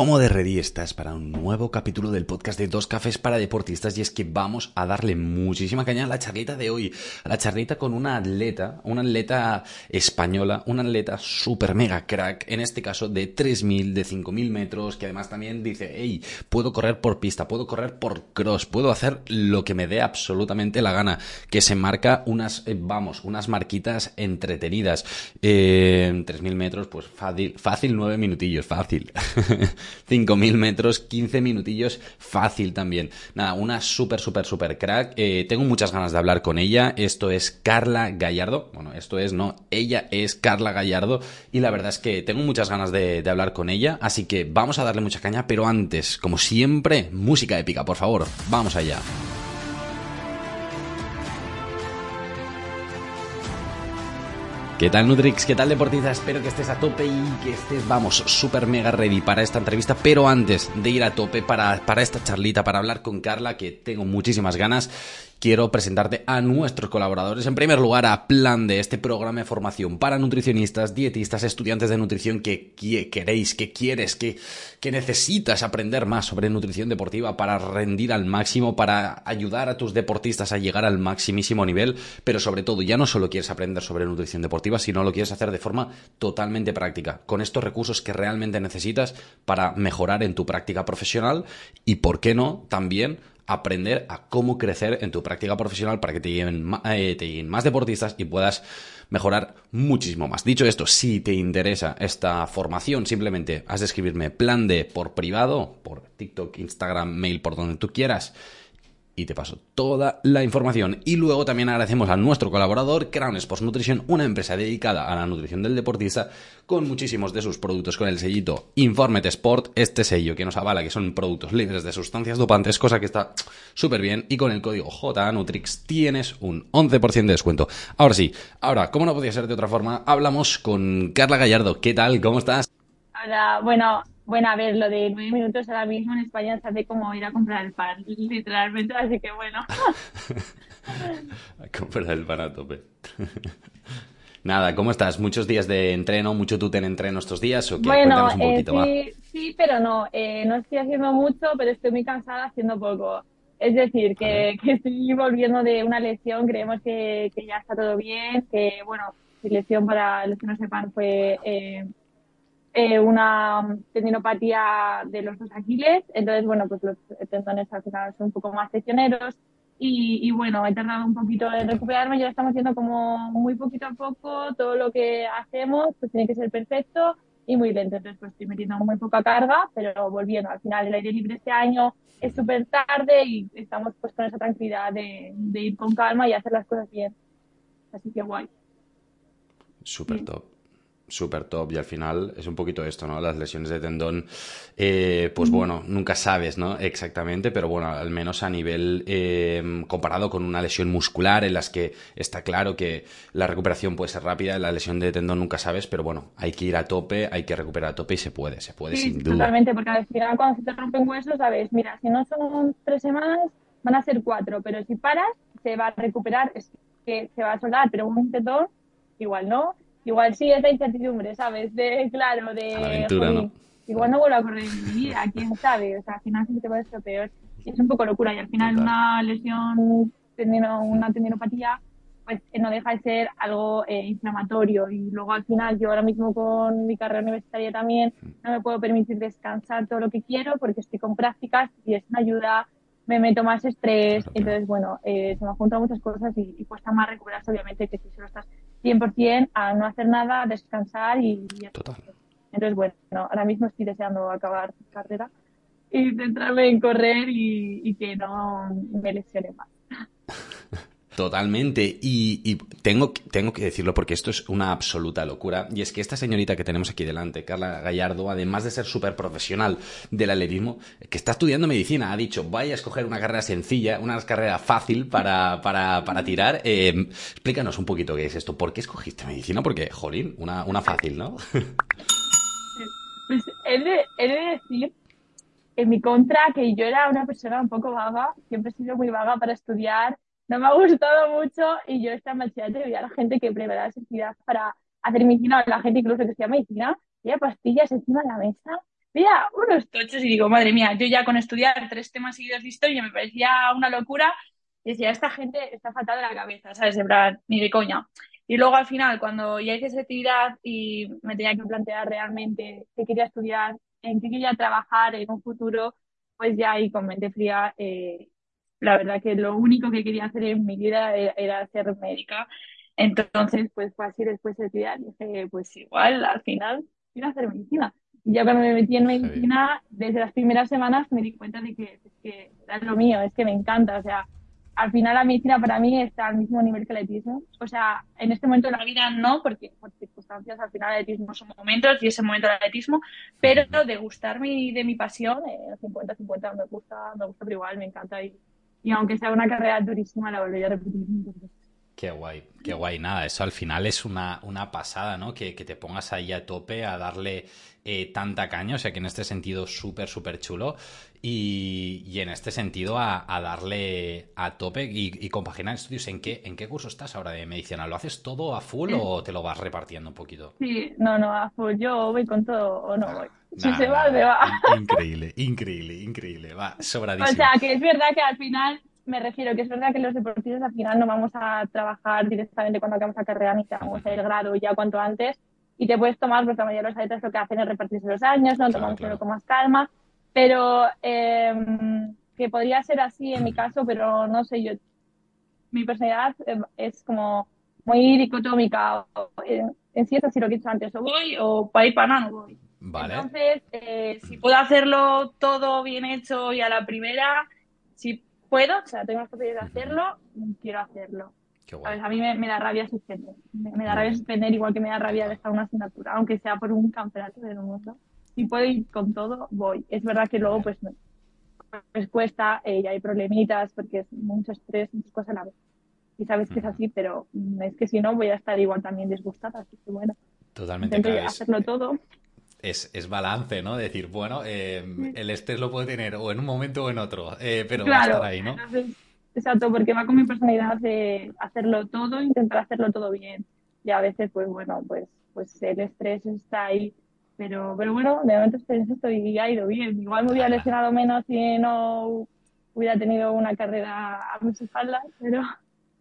¿Cómo de ready estás para un nuevo capítulo del podcast de Dos Cafés para Deportistas? Y es que vamos a darle muchísima caña a la charlita de hoy, a la charlita con una atleta, una atleta española, una atleta super mega crack, en este caso de 3.000, de 5.000 metros, que además también dice, hey, puedo correr por pista, puedo correr por cross, puedo hacer lo que me dé absolutamente la gana, que se marca unas, eh, vamos, unas marquitas entretenidas. Eh, 3.000 metros, pues fácil, fácil 9 minutillos, fácil. 5.000 metros, 15 minutillos, fácil también. Nada, una súper, súper, súper crack. Eh, tengo muchas ganas de hablar con ella. Esto es Carla Gallardo. Bueno, esto es, no, ella es Carla Gallardo. Y la verdad es que tengo muchas ganas de, de hablar con ella. Así que vamos a darle mucha caña, pero antes, como siempre, música épica, por favor. Vamos allá. ¿Qué tal Nutrix? ¿Qué tal deportista? Espero que estés a tope y que estés, vamos, súper mega ready para esta entrevista. Pero antes de ir a tope para, para esta charlita, para hablar con Carla, que tengo muchísimas ganas, quiero presentarte a nuestros colaboradores. En primer lugar, a Plan de este programa de formación para nutricionistas, dietistas, estudiantes de nutrición que queréis, que quieres, que, necesitas aprender más sobre nutrición deportiva para rendir al máximo, para ayudar a tus deportistas a llegar al maximísimo nivel, pero sobre todo ya no solo quieres aprender sobre nutrición deportiva, sino lo quieres hacer de forma totalmente práctica, con estos recursos que realmente necesitas para mejorar en tu práctica profesional y, ¿por qué no?, también aprender a cómo crecer en tu práctica profesional para que eh, te lleguen más deportistas y puedas mejorar muchísimo más. Dicho esto, si te interesa esta formación, simplemente has de escribirme plan de por privado, por TikTok, Instagram, mail, por donde tú quieras y te paso toda la información. Y luego también agradecemos a nuestro colaborador, Crown Sports Nutrition, una empresa dedicada a la nutrición del deportista, con muchísimos de sus productos con el sellito Informete Sport, este sello que nos avala que son productos libres de sustancias dopantes, cosa que está súper bien. Y con el código JNutrix tienes un 11% de descuento. Ahora sí, ahora, como no podía ser de otra forma, hablamos con Carla Gallardo. ¿Qué tal? ¿Cómo estás? Hola, bueno, bueno, a ver, lo de nueve minutos ahora mismo en España se hace como ir a comprar el pan, literalmente, así que bueno. a comprar el pan a tope. Nada, ¿cómo estás? ¿Muchos días de entreno? ¿Mucho tú ten entreno estos días? ¿O qué? Bueno, un eh, poquito, sí, sí, pero no. Eh, no estoy haciendo mucho, pero estoy muy cansada haciendo poco. Es decir, que, que estoy volviendo de una lesión, creemos que, que, ya está todo bien, que bueno, mi lesión para los que no sepan fue eh, eh, una tendinopatía de los dos aquiles, entonces, bueno, pues los tendones al final son un poco más lesioneros y, y, bueno, he tardado un poquito en recuperarme, ya estamos haciendo como muy poquito a poco, todo lo que hacemos pues tiene que ser perfecto y muy lento, entonces pues estoy metiendo muy poca carga, pero volviendo, al final el aire libre este año es súper tarde y estamos pues con esa tranquilidad de, de, ir con calma y hacer las cosas bien, así que guay. Súper top súper top y al final es un poquito esto, ¿no? Las lesiones de tendón, eh, pues bueno, nunca sabes, ¿no? Exactamente, pero bueno, al menos a nivel eh, comparado con una lesión muscular en las que está claro que la recuperación puede ser rápida, la lesión de tendón nunca sabes, pero bueno, hay que ir a tope, hay que recuperar a tope y se puede, se puede sí, sin duda. Totalmente, porque al final cuando se te rompen huesos, sabes, mira, si no son tres semanas, van a ser cuatro, pero si paras, se va a recuperar, es que se va a soldar, pero un tendón, igual no, igual sí es la incertidumbre, ¿sabes? De, claro, de... Aventura, joder, ¿no? Igual no vuelvo a correr en mi vida, quién sabe, o sea, al final sí te puede ser peor. Es un poco locura y al final Total. una lesión, tendino, una tendinopatía, pues eh, no deja de ser algo eh, inflamatorio y luego al final yo ahora mismo con mi carrera universitaria también no me puedo permitir descansar todo lo que quiero porque estoy con prácticas y es una ayuda me meto más estrés, entonces bueno, eh, se me juntan muchas cosas y, y, cuesta más recuperarse obviamente que si solo estás 100% a no hacer nada, descansar y, y Total. entonces bueno, ahora mismo estoy deseando acabar carrera y centrarme en correr y, y que no me lesione más. Totalmente. Y, y, tengo, tengo que decirlo porque esto es una absoluta locura. Y es que esta señorita que tenemos aquí delante, Carla Gallardo, además de ser súper profesional del atletismo, que está estudiando medicina, ha dicho, vaya a escoger una carrera sencilla, una carrera fácil para, para, para tirar. Eh, explícanos un poquito qué es esto. ¿Por qué escogiste medicina? Porque, jolín, una, una fácil, ¿no? Pues he de, he de decir en mi contra que yo era una persona un poco vaga, siempre he sido muy vaga para estudiar no me ha gustado mucho y yo esta en bachillerato veía a la gente que preparaba sensibilidad para hacer medicina, la gente incluso que estudia medicina, y pastillas encima de la mesa veía unos tochos y digo, madre mía, yo ya con estudiar tres temas seguidos de historia me parecía una locura. Y decía, esta gente está fatal de la cabeza, ¿sabes? De plan, ni de coña. Y luego al final, cuando ya hice esa actividad y me tenía que plantear realmente qué quería estudiar, en qué quería trabajar en un futuro, pues ya ahí con mente fría, eh, la verdad que lo único que quería hacer en mi vida era, era ser médica. Entonces, pues fue así después de estudiar. Dije, pues igual, al final, quiero hacer medicina. Y ya cuando me metí en medicina, desde las primeras semanas me di cuenta de que, es que era lo mío, es que me encanta. O sea, al final la medicina para mí está al mismo nivel que el atletismo. O sea, en este momento de la vida no, porque por circunstancias al final el atletismo son momentos y ese momento del atletismo, pero de gustarme y de mi pasión, eh, 50-50 me gusta, me gusta, pero igual me encanta y, y aunque sea una carrera durísima la volvería a repetir Qué guay, qué guay. Nada, eso al final es una, una pasada, ¿no? Que, que, te pongas ahí a tope a darle eh, tanta caña, o sea que en este sentido súper, súper chulo. Y, y, en este sentido a, a darle a tope y, y, compaginar estudios. ¿En qué, ¿En qué curso estás ahora de medicina? ¿Lo haces todo a full o te lo vas repartiendo un poquito? Sí, no, no, a full. Yo voy con todo o no voy. Si nah, se va, nah, se va. Increíble, increíble, increíble. Va, sobradísimo. O sea, que es verdad que al final me refiero que es verdad que los deportistas al final no vamos a trabajar directamente cuando acabamos la carrera a ir grado ya cuanto antes y te puedes tomar, porque la mayoría de los atletas lo que hacen es repartirse los años, no tomamos claro, con más calma, pero eh, que podría ser así en mi caso, pero no sé, yo, mi personalidad es como muy dicotómica, en, en sí es así lo que he dicho antes, o voy o para ir para nada no voy. Vale. Entonces, eh, si puedo hacerlo todo bien hecho y a la primera, si puedo, o sea, tengo la posibilidad de hacerlo, quiero hacerlo. A, mí me, me, da rabia suspender. Me, me da rabia suspender igual que me da rabia dejar una asignatura, aunque sea por un campeonato del mundo. Si puedo ir con todo, voy. Es verdad que luego, pues, pues cuesta eh, y hay problemitas porque es mucho estrés, muchas cosas a la vez. Y sabes que es así, pero es que si no voy a estar igual también disgustada. Así que bueno, Totalmente. claro, hacerlo es, todo. Es, es, balance, ¿no? Decir, bueno, eh, el estrés lo puede tener o en un momento o en otro, eh, pero claro, va a estar ahí, ¿no? Entonces, exacto, porque va con mi personalidad de hacerlo todo, intentar hacerlo todo bien. Y a veces, pues bueno, pues, pues el estrés está ahí. Pero, pero bueno, de momento estoy, ha ido bien. Igual me hubiera lesionado menos si no hubiera tenido una carrera a mis espaldas, pero...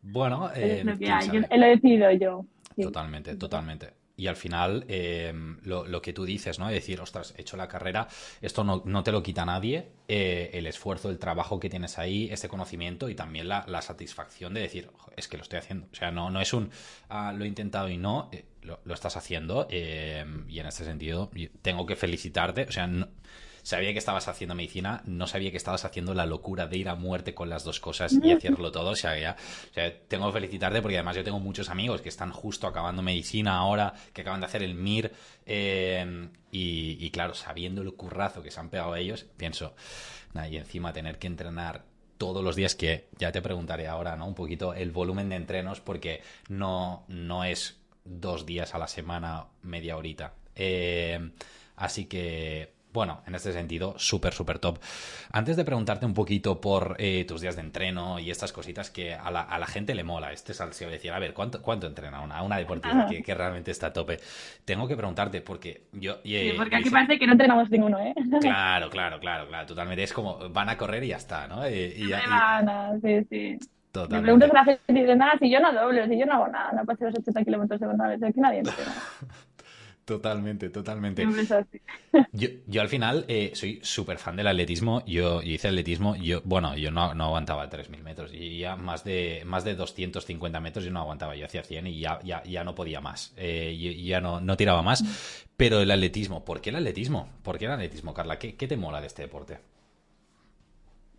Bueno, eh, es lo que hay. Yo, lo he decidido yo. Sí. Totalmente, totalmente y al final eh, lo, lo, que tú dices, ¿no? Es decir, ostras, he hecho la carrera, esto no, no te lo quita nadie, eh, el esfuerzo, el trabajo que tienes ahí, ese conocimiento y también la, la satisfacción de decir, es que lo estoy haciendo. O sea, no, no es un, ah, lo he intentado y no, eh, lo, lo, estás haciendo eh, y en este sentido tengo que felicitarte, o sea, no, sabía que estabas haciendo medicina, no sabía que estabas haciendo la locura de ir a muerte con las dos cosas y hacerlo todo. O sea, ya, o sea, tengo que felicitarte porque además yo tengo muchos amigos que están justo acabando medicina ahora, que acaban de hacer el MIR. Eh, y, y, claro, sabiendo el currazo que se han pegado ellos, pienso, nah, y encima tener que entrenar todos los días, que ya te preguntaré ahora, ¿no? Un poquito el volumen de entrenos, porque no, no es dos días a la semana, media horita. Eh, así que bueno, en este sentido, súper, súper top. Antes de preguntarte un poquito por eh, tus días de entreno y estas cositas que a la, a la gente le mola, este salseo de decir, a ver, ¿cuánto, cuánto entrena una, una deportista que, que, realmente está a tope? Tengo que preguntarte, porque yo... Eh, sí, porque aquí parece que no entrenamos ninguno, ¿eh? Claro, claro, claro, claro, totalmente. Es como, van a correr y ya está, ¿no? Eh, y, y, y... sí, sí. Totalmente. Me preguntas a la gente y dicen, nada, si yo no doblo, si yo no hago nada, no pasé los 80 kilómetros de una vez, aquí nadie entrena. Totalmente, totalmente. Yo, yo al final eh, soy súper fan del atletismo. Yo, yo, hice atletismo. Yo, bueno, yo no, no aguantaba 3.000 metros. Y ya más de, más de 250 metros yo no aguantaba. Yo hacía 100 y ya, ya, ya no podía más. Eh, ya no, no tiraba más. Pero el atletismo, ¿por qué el atletismo? ¿Por qué el atletismo, Carla? ¿Qué, qué te mola de este deporte?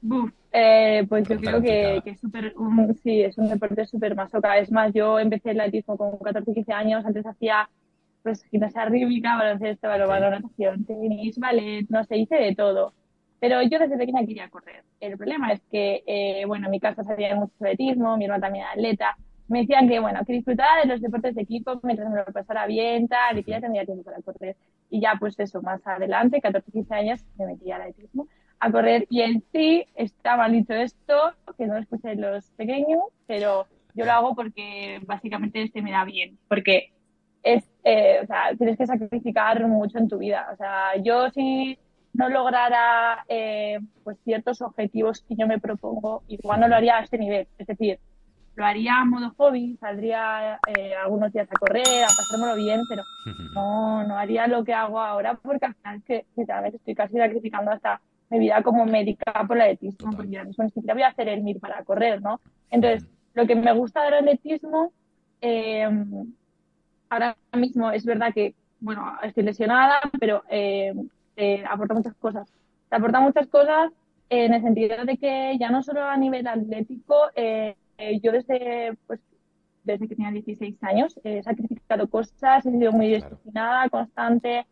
Buf, eh, pues yo creo que, que, es súper, um, sí, es un deporte súper masoca. Es más, yo empecé el atletismo con 14, 15 años. Antes hacía pues gimnasia rítmica, baloncesto, balonmano, natación, tenis, ballet, no sé, hice de todo. Pero yo desde pequeña quería correr. El problema es que, eh, bueno, en mi casa sabía mucho atletismo, mi hermana también era atleta. Me decían que, bueno, que disfrutaba de los deportes de equipo mientras me lo pasara bien, tal, y que ya tendría tiempo para correr. Y ya, pues eso, más adelante, 14, 15 años, me metí al atletismo a correr. Y en sí está mal dicho esto, que no lo escuchen los pequeños, pero yo lo hago porque básicamente este me da bien. Porque es, eh, o sea, tienes que sacrificar mucho en tu vida. O sea, yo si no lograra eh, pues ciertos objetivos que yo me propongo, igual no lo haría a este nivel. Es decir, lo haría a modo hobby, saldría eh, algunos días a correr, a pasármelo bien, pero no, no haría lo que hago ahora porque al final es que sinceramente estoy casi sacrificando hasta mi vida como médica por el atletismo, porque ya mismo ni siquiera voy a hacer el MIR para correr, ¿no? Entonces, lo que me gusta del atletismo, eh, ahora mismo es verdad que, bueno, estoy lesionada, pero eh, aporta muchas cosas. Te aporta muchas cosas en el sentido de que ya no solo a nivel atlético, eh, yo desde, pues, desde que tenía 16 años he sacrificado cosas, he sido muy disciplinada, constante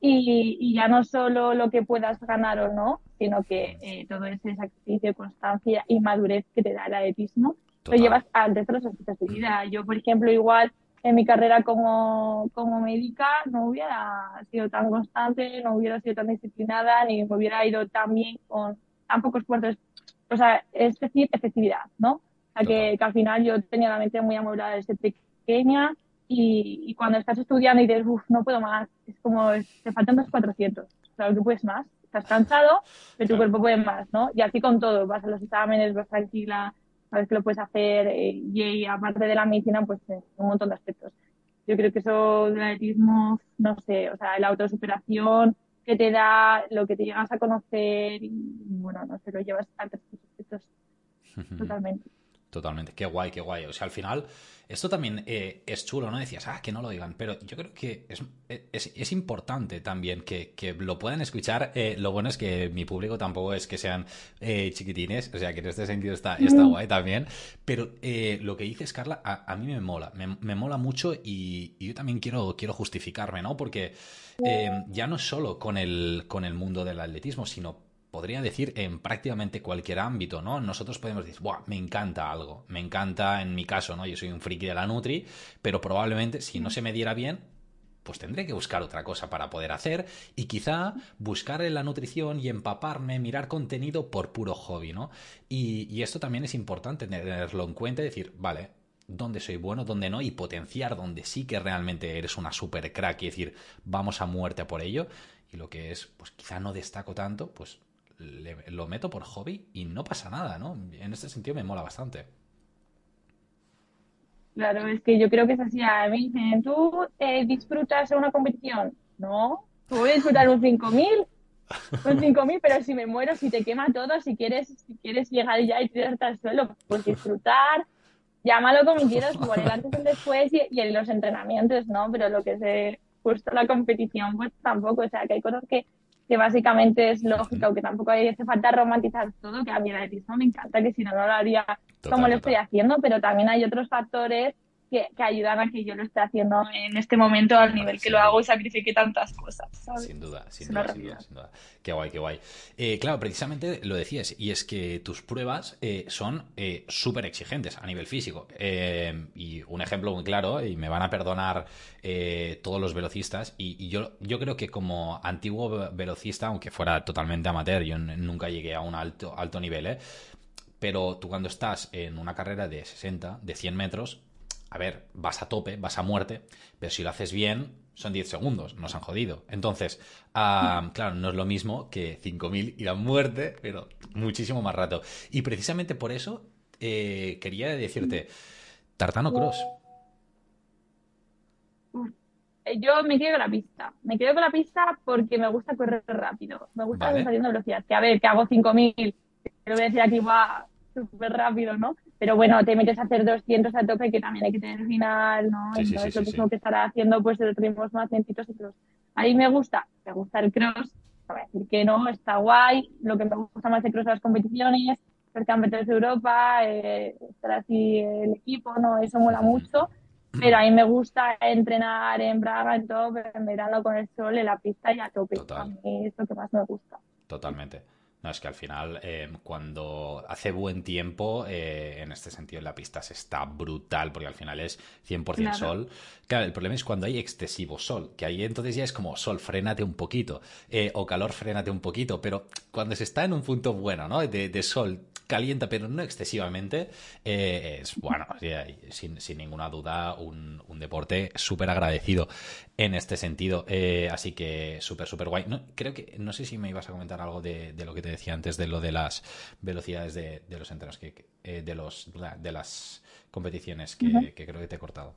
y, ya no solo lo que puedas ganar o no, sino que eh, todo ese sacrificio, constancia y madurez que te da el atletismo lo llevas al resto de los aspectos de vida. Yo, por ejemplo, igual en mi carrera como, como médica no hubiera sido tan constante, no hubiera sido tan disciplinada, ni me hubiera ido tan bien con tan pocos esfuerzos. O sea, es decir, efectividad, ¿no? O sea, que, que, al final yo tenía la mente muy amueblada desde pequeña y, y, cuando estás estudiando y dices, uff, no puedo más, es como, te faltan dos 400. Claro que puedes más. Estás cansado, pero tu cuerpo puede más, ¿no? Y así con todo, vas a los exámenes, vas tranquila, sabes que lo puedes hacer eh, y, aparte de la medicina, pues eh, un montón de aspectos. Yo creo que eso del atletismo, no sé, o sea, la autosuperación que te da, lo que te llegas a conocer y, bueno, no sé, lo llevas a otros aspectos totalmente. Totalmente, qué guay, qué guay. O sea, al final, esto también eh, es chulo, ¿no? Decías, ah, que no lo digan, pero yo creo que es, es, importante también que, que, lo puedan escuchar. Eh, lo bueno es que mi público tampoco es que sean eh, chiquitines, o sea, que en este sentido está, está guay también. Pero lo que dices, Carla, a, mí me mola, me, mola mucho y, y, yo también quiero, quiero justificarme, ¿no? Porque ya no solo con el, con el mundo del atletismo, sino podría decir en prácticamente cualquier ámbito, ¿no? Nosotros podemos decir, Buah, me encanta algo, me encanta en mi caso, ¿no? Yo soy un friki de la Nutri, pero probablemente si no se me diera bien, pues tendré que buscar otra cosa para poder hacer y quizá buscar en la nutrición y empaparme, mirar contenido por puro hobby, ¿no? Y, y esto también es importante tenerlo en cuenta y decir, vale, dónde soy bueno, dónde no, y potenciar donde sí que realmente eres una super crack y decir, vamos a muerte por ello. Y lo que es, pues quizá no destaco tanto, pues lo meto por hobby y no pasa nada, ¿no? En este sentido me mola bastante. Claro, es que yo creo que es así. A mí dicen, ¿tú eh, disfrutas una competición? No, tú voy a disfrutar un 5000, un 5000, pero si me muero, si te quema todo, si quieres, si quieres llegar ya y tirarte al suelo, pues disfrutar, llámalo como quieras, por el antes el después y, los entrenamientos, ¿no? Pero lo que es justo la competición, pues tampoco, o sea, que hay cosas que que básicamente es lógico, aunque tampoco hace falta romantizar todo, que a mí el atletismo me encanta, que si no, no lo haría como lo estoy haciendo, pero también hay otros factores que, ayudan a que yo lo esté haciendo en este momento al nivel que lo hago y sacrifique tantas cosas. Sin duda, sin duda, sin duda, Qué guay, qué guay. Eh, claro, precisamente lo decías, y es que tus pruebas eh, son eh, súper exigentes a nivel físico. y un ejemplo muy claro, y me van a perdonar todos los velocistas, y, yo, yo creo que como antiguo velocista, aunque fuera totalmente amateur, yo nunca llegué a un alto, alto nivel, pero tú cuando estás en una carrera de 60, de 100 metros, a ver, vas a tope, vas a muerte, pero si lo haces bien, son 10 segundos, nos han jodido. Entonces, claro, no es lo mismo que 5.000 ir a muerte, pero muchísimo más rato. Y precisamente por eso eh, quería decirte, Tartano Cross. Yo me quedo con la pista. Me quedo con la pista porque me gusta correr rápido. Me gusta vale. saliendo velocidad. Que a ver, que hago 5.000, pero voy a decir aquí va súper rápido, ¿no? Pero bueno, te metes a hacer 200 a tope que también hay que tener final, ¿no? Entonces lo mismo que estará haciendo pues de ritmos más lentitos y cross. Ahí me gusta, me gusta el cross, no voy a decir que no, está guay, lo que me gusta más de cross las competiciones, ser campeones de Europa, eh, estar así el equipo, ¿no? Eso mola mucho, pero a mí me gusta entrenar en Braga, en todo, en verano con el sol, en la pista y a tope. A mí es lo que más me gusta. Totalmente. No, es que al final, eh, cuando hace buen tiempo, eh, en este sentido, la pista se está brutal, porque al final es 100% sol. Claro, el problema es cuando hay excesivo sol, que ahí entonces ya es como sol, frénate un poquito, eh, o calor, frénate un poquito, pero cuando se está en un punto bueno, ¿no? De, de sol, calienta, pero no excesivamente, es, bueno, sin, sin, ninguna duda, un, un deporte súper agradecido en este sentido. Eh, así que súper, súper guay. No, creo que, no sé si me ibas a comentar algo de, de, lo que te decía antes, de lo de las velocidades de, de los entrenos, que, eh, de, los, de las competiciones que, que creo que te he cortado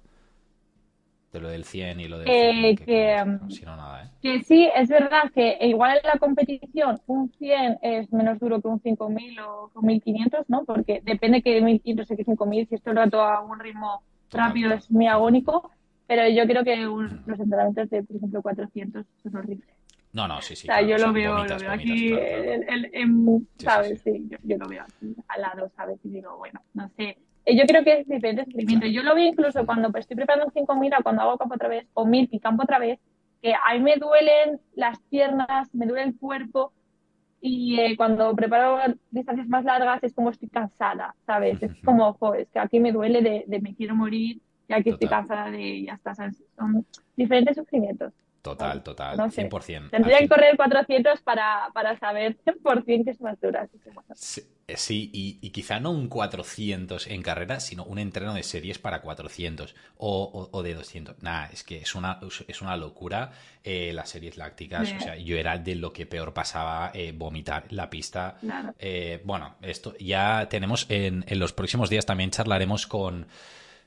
de lo del 100 y lo del eh, que, si no, nada, ¿eh? que sí, es verdad que igual en la competición un 100 es menos duro que un 5000 o un 1500, ¿no? Porque depende que 1500 o que 5000, si esto el rato a un ritmo rápido es muy agónico, pero yo creo que un, los entrenamientos de, por ejemplo, 400 son horribles. No, no, sí, sí. O sea, yo lo veo, lo veo aquí, El, ¿sabes? Sí, yo, yo, lo veo aquí al lado, ¿sabes? Y digo, bueno, no sé, eh, yo creo que es diferente sufrimiento. Yo lo veo incluso cuando estoy preparando 5.000 o cuando hago campo otra vez, o 1.000 y campo otra vez, que a mí me duelen las piernas, me duele el cuerpo, y eh, cuando preparo distancias más largas es como estoy cansada, ¿sabes? Es como, ojo, es que aquí me duele de, de me quiero morir y aquí estoy cansada de ya está, ¿sabes? Son diferentes sufrimientos. Total, total, 100%. Tendría que correr 400 para, para saber 100% que es más dura. Eh, sí, y, quizá no un 400 en carrera, sino un entreno de series para 400 o, o, de 200. Nada, es que es una, es una locura eh, las series lácticas. O sea, yo era de lo que peor pasaba eh, vomitar la pista. bueno, esto ya tenemos en, en los próximos días también charlaremos con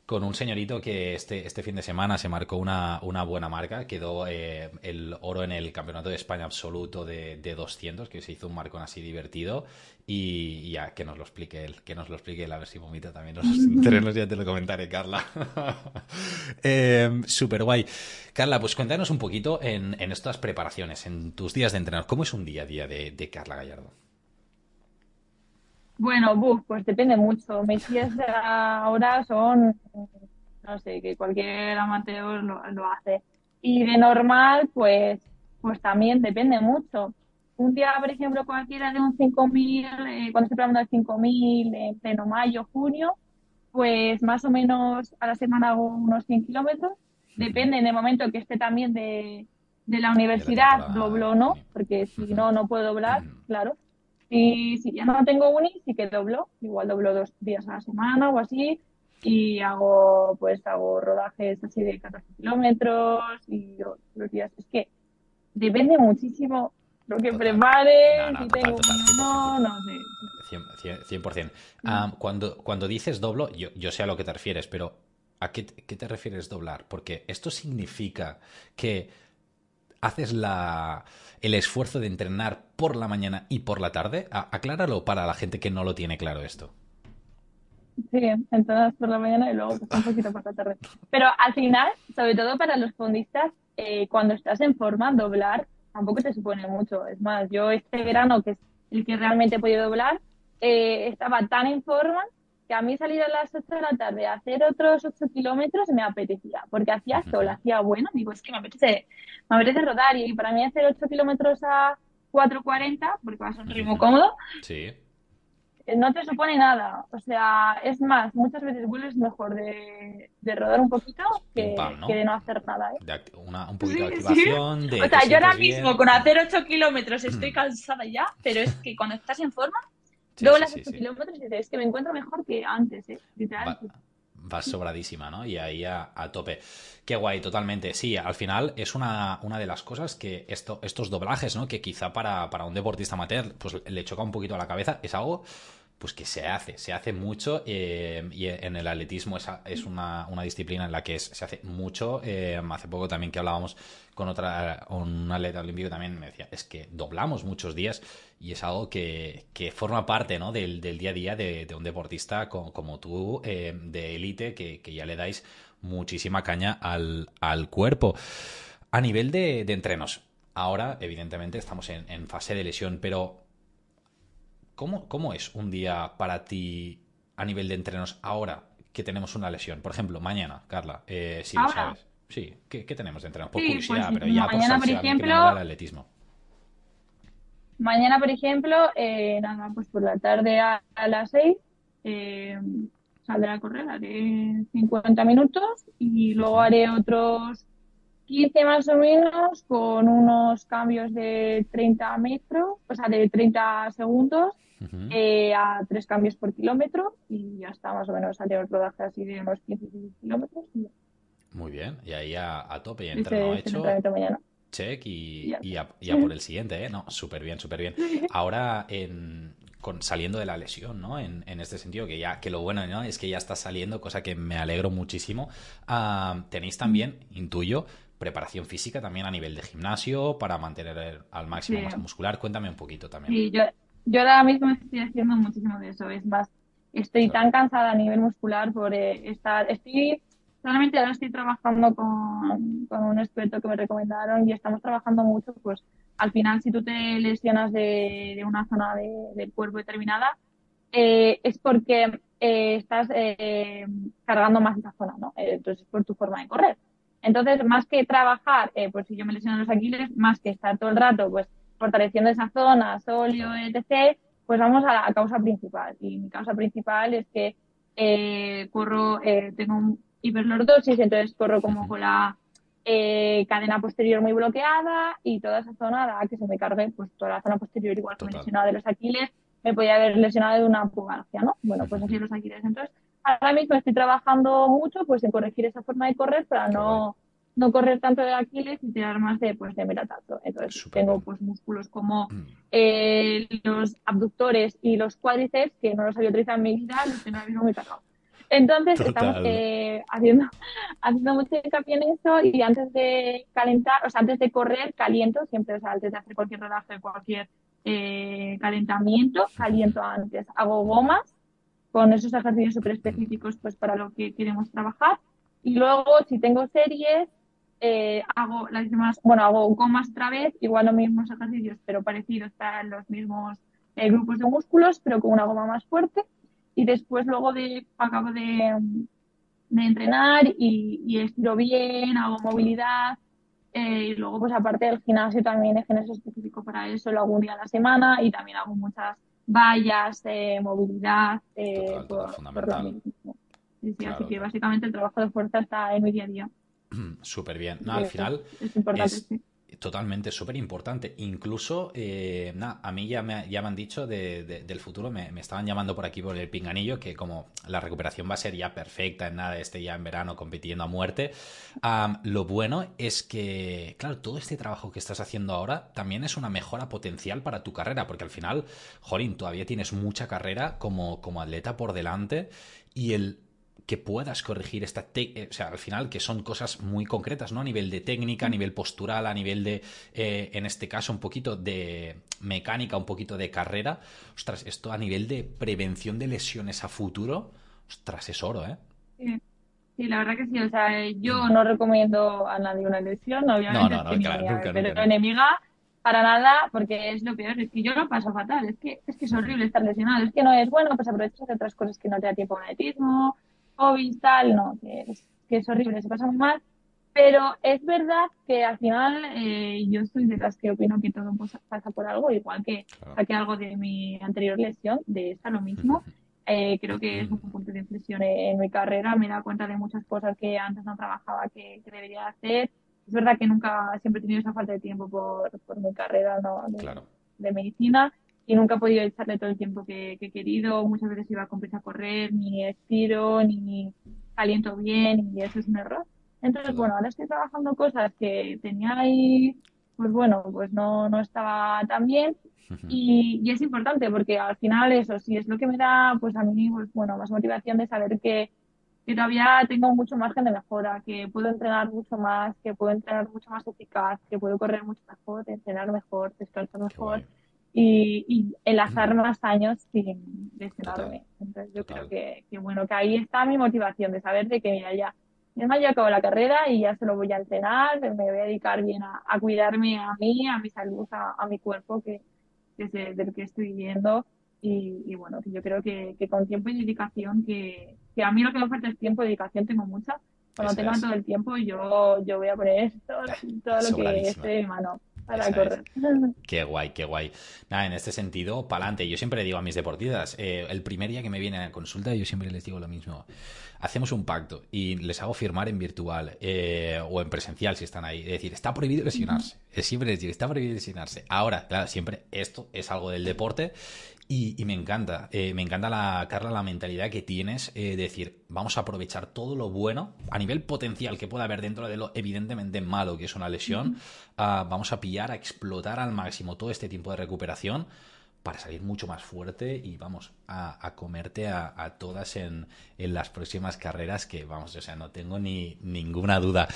con un señorito que este, este fin de semana se marcó una, una buena marca, quedó eh, el oro en el Campeonato de España absoluto de, de 200, que se hizo un marcón así divertido, y, ya que nos lo explique él, que nos lo explique él, a ver si vomita también los entrenos, ya te lo comentaré, Carla. eh, Súper guay. Carla, pues cuéntanos un poquito en, en, estas preparaciones, en tus días de entrenar, ¿cómo es un día a día de, de Carla Gallardo? Bueno, buf, pues depende mucho. Mis días de ahora son, no sé, que cualquier amateur lo, lo, hace. Y de normal, pues, pues también depende mucho. Un día, por ejemplo, cualquiera de un 5000, eh, cuando estoy hablando de 5000 en pleno mayo, junio, pues más o menos a la semana hago unos 100 kilómetros. Depende en el momento que esté también de, de la universidad, doblo o no, porque si no, no puedo doblar, claro. Y si ya no tengo uni, sí que doblo. Igual doblo dos días a la semana o así. Y hago, pues, hago rodajes así de 14 kilómetros y los días. Es que depende muchísimo lo que prepare, si tengo no, no sé. 100%. Um, cuando, cuando dices doblo, yo, yo sé a lo que te refieres, pero ¿a qué, qué te refieres doblar? Porque esto significa que haces la, el esfuerzo de entrenar por la mañana y por la tarde? acláralo para la gente que no lo tiene claro esto. Sí, entrenas por la mañana y luego pues, un poquito por la tarde. Pero al final, sobre todo para los fondistas, eh, cuando estás en forma, doblar tampoco te supone mucho. Es más, yo este verano, que es el que realmente he podido doblar, eh, estaba tan en forma que a mí salir a las 8 de la tarde a hacer otros 8 kilómetros me apetecía, porque hacía sol, hacía bueno, digo, es que me apetece, me apetece rodar y para mí hacer 8 kilómetros a 4.40, porque va a un ritmo cómodo, sí. Eh, no te supone nada. O sea, es más, muchas veces vuelves mejor de, de rodar un poquito que, ¿no? que, de no hacer nada. ¿eh? De una, un poquito sí, de activación. Sí. De o sea, yo ahora mismo con hacer 8 kilómetros estoy cansada ya, pero es que cuando estás en forma Sí, Luego las sí, 8 sí, kilómetros y dices, es que me encuentro mejor que antes, ¿eh? Literal. Va, vas sobradísima, ¿no? Y ahí a, a, tope. Qué guay, totalmente. Sí, al final es una, una de las cosas que esto, estos doblajes, ¿no? Que quizá para, para un deportista amateur pues le choca un poquito a la cabeza. Es algo pues que se hace, se hace mucho eh, y en el atletismo es, es una, una, disciplina en la que se hace mucho. Eh, hace poco también que hablábamos con otra, un atleta olímpico también me decía, es que doblamos muchos días y es algo que, que forma parte ¿no? del, del, día a día de, un deportista como, tú, eh, de élite, que, que, ya le dais muchísima caña al, al cuerpo. A nivel de, de entrenos, ahora evidentemente estamos en fase de lesión, pero ¿Cómo, ¿Cómo es un día para ti a nivel de entrenos ahora que tenemos una lesión? Por ejemplo, mañana, Carla, eh, si lo sabes. Sí, ¿Qué, ¿qué, tenemos de entrenos? Por sí, curiosidad, pues, pero ya mañana, por, por ejemplo, el atletismo. Mañana, por ejemplo, eh, nada, pues por la tarde a, a las 6 eh, saldré a correr, haré 50 minutos y luego haré otros 15 más o menos, con unos cambios de 30 metros, o sea, de 30 segundos eh, a tres cambios por kilómetro y ya está más o menos salió el rodaje así de unos 15 kilómetros. Muy bien, y ahí a, tope y entreno hecho. Check y, y, a, por el siguiente, ¿eh? No, súper bien, súper bien. Ahora, en, con, saliendo de la lesión, ¿no? En, en, este sentido, que ya, que lo bueno, ¿no? Es que ya está saliendo, cosa que me alegro muchísimo. Ah, tenéis también, intuyo, preparación física también a nivel de gimnasio para mantener al máximo masa muscular. Cuéntame un poquito también. Sí, yo, yo ahora mismo estoy haciendo muchísimo de eso. Es más, estoy tan cansada a nivel muscular por eh, estar. Estoy. Solamente ahora estoy trabajando con, con, un experto que me recomendaron y estamos trabajando mucho. Pues al final, si tú te lesionas de, de una zona de, del cuerpo determinada, eh, es porque eh, estás eh, cargando más esa zona, ¿no? Eh, entonces, es por tu forma de correr. Entonces, más que trabajar, eh, pues si yo me lesiono los aquiles, más que estar todo el rato, pues fortaleciendo esa zona, sóleo, etc., pues vamos a la causa principal. Y mi causa principal es que eh, corro, eh, tengo un hiperlordosis, entonces corro como con la eh, cadena posterior muy bloqueada y toda esa zona da que se me cargue, pues toda la zona posterior, igual que me lesionado de los aquiles, me podía haber lesionado de una pubalgia, ¿no? Bueno, pues así los aquiles. Entonces, ahora mismo estoy trabajando mucho pues en corregir esa forma de correr para no no correr tanto de Aquiles y tirar más de, pues, de metatazo. Entonces tengo pues músculos como mm. eh, los abductores y los cuádriceps, que no los había utilizado en mi vida, los tengo ahora mismo muy cargados. Entonces estamos eh, haciendo, haciendo mucho hincapié en eso y antes de calentar, o sea, antes de correr, caliento siempre, o sea, antes de hacer cualquier rodaje, cualquier eh, calentamiento, caliento antes. Hago gomas con esos ejercicios súper específicos pues para lo que queremos trabajar. Y luego, si tengo series, eh, hago las mismas, bueno, hago gomas otra vez, igual los mismos ejercicios, pero parecidos para los mismos eh, grupos de músculos, pero con una goma más fuerte. Y después luego de, acabo de, de entrenar y, y, estiro bien, hago movilidad. Eh, y luego, pues aparte del gimnasio, también el gimnasio específico para eso, lo hago un día a la semana y también hago muchas vallas, eh, movilidad, eh, por, así que básicamente el trabajo de fuerza está en mi día a día. Súper bien. No, al final es, totalmente súper importante. Incluso, eh, a mí ya me, ya me han dicho del futuro, me, estaban llamando por aquí por el pinganillo, que como la recuperación va a ser ya perfecta, en nada, este ya en verano compitiendo a muerte. lo bueno es que, claro, todo este trabajo que estás haciendo ahora también es una mejora potencial para tu carrera, porque al final, Jorín, todavía tienes mucha carrera como, como atleta por delante y el que puedas corregir esta eh, o sea, al final que son cosas muy concretas, ¿no? A nivel de técnica, a nivel postural, a nivel de, eh, en este caso, un poquito de mecánica, un poquito de carrera. Ostras, esto a nivel de prevención de lesiones a futuro, ostras, es oro, ¿eh? Sí. la verdad que sí. O sea, yo mm. no recomiendo a nadie una lesión, obviamente. No, no, no, claro, nunca, pero enemiga para nada, porque es lo peor, es que yo lo paso fatal, es que es que es horrible estar lesionado, es que no es bueno, pues aprovechas de otras cosas que no te da tiempo a atletismo, hobbies, tal, no, que es, que es horrible, se pasa muy mal. Pero es verdad que al final eh, yo soy de las que opino que todo pasa por algo, igual que saqué algo de mi anterior lesión, de esta lo mismo. Eh, creo que es un punto de inflexión en mi carrera. Me he dado cuenta de muchas cosas que antes no trabajaba que, debería hacer. Es verdad que nunca, siempre he tenido esa falta de tiempo por, por mi carrera ¿no? de medicina y nunca he podido echarle todo el tiempo que, he querido. Muchas veces iba con prisa a correr, ni estiro, ni caliento bien, y eso es un error. Entonces, bueno, ahora estoy trabajando cosas que tenía ahí, pues bueno, pues no, no estaba tan bien. Y, y, es importante porque al final eso sí es lo que me da, pues a mí, pues bueno, más motivación de saber que, que todavía tengo mucho margen de mejora, que puedo entrenar mucho más, que puedo entrenar mucho más eficaz, que puedo correr mucho mejor, entrenar mejor, descansar mejor y, y enlazar más años sin lesionarme. Entonces yo creo que, que, bueno, que ahí está mi motivación de saber de que mira ya, ya ya acabo la carrera y ya se lo voy a entrenar, me voy a dedicar bien a, a cuidarme a mí, a mi salud, a, a mi cuerpo, que, que es del que estoy viviendo. Y, y, bueno, que yo creo que, que, con tiempo y dedicación, que, que a mí lo que me falta es tiempo y dedicación, tengo mucha. Cuando tenga todo el tiempo, yo, yo voy a poner todo, todo lo que esté en mi mano. Para correr. Qué guay, qué guay. Nada, en este sentido, para adelante. Yo siempre digo a mis deportistas, eh, el primer día que me vienen a consulta, yo siempre les digo lo mismo. Hacemos un pacto y les hago firmar en virtual eh, o en presencial si están ahí. Es decir, está prohibido lesionarse. Siempre les digo, está prohibido lesionarse. Ahora, claro, siempre esto es algo del deporte y, me encanta, eh, me encanta la, Carla, la mentalidad que tienes de decir, vamos a aprovechar todo lo bueno a nivel potencial que pueda haber dentro de lo evidentemente malo que es una lesión, ah, vamos a pillar, a explotar al máximo todo este tiempo de recuperación para salir mucho más fuerte y vamos a, comerte a, todas en, las próximas carreras que vamos, o sea, no tengo ni ninguna duda.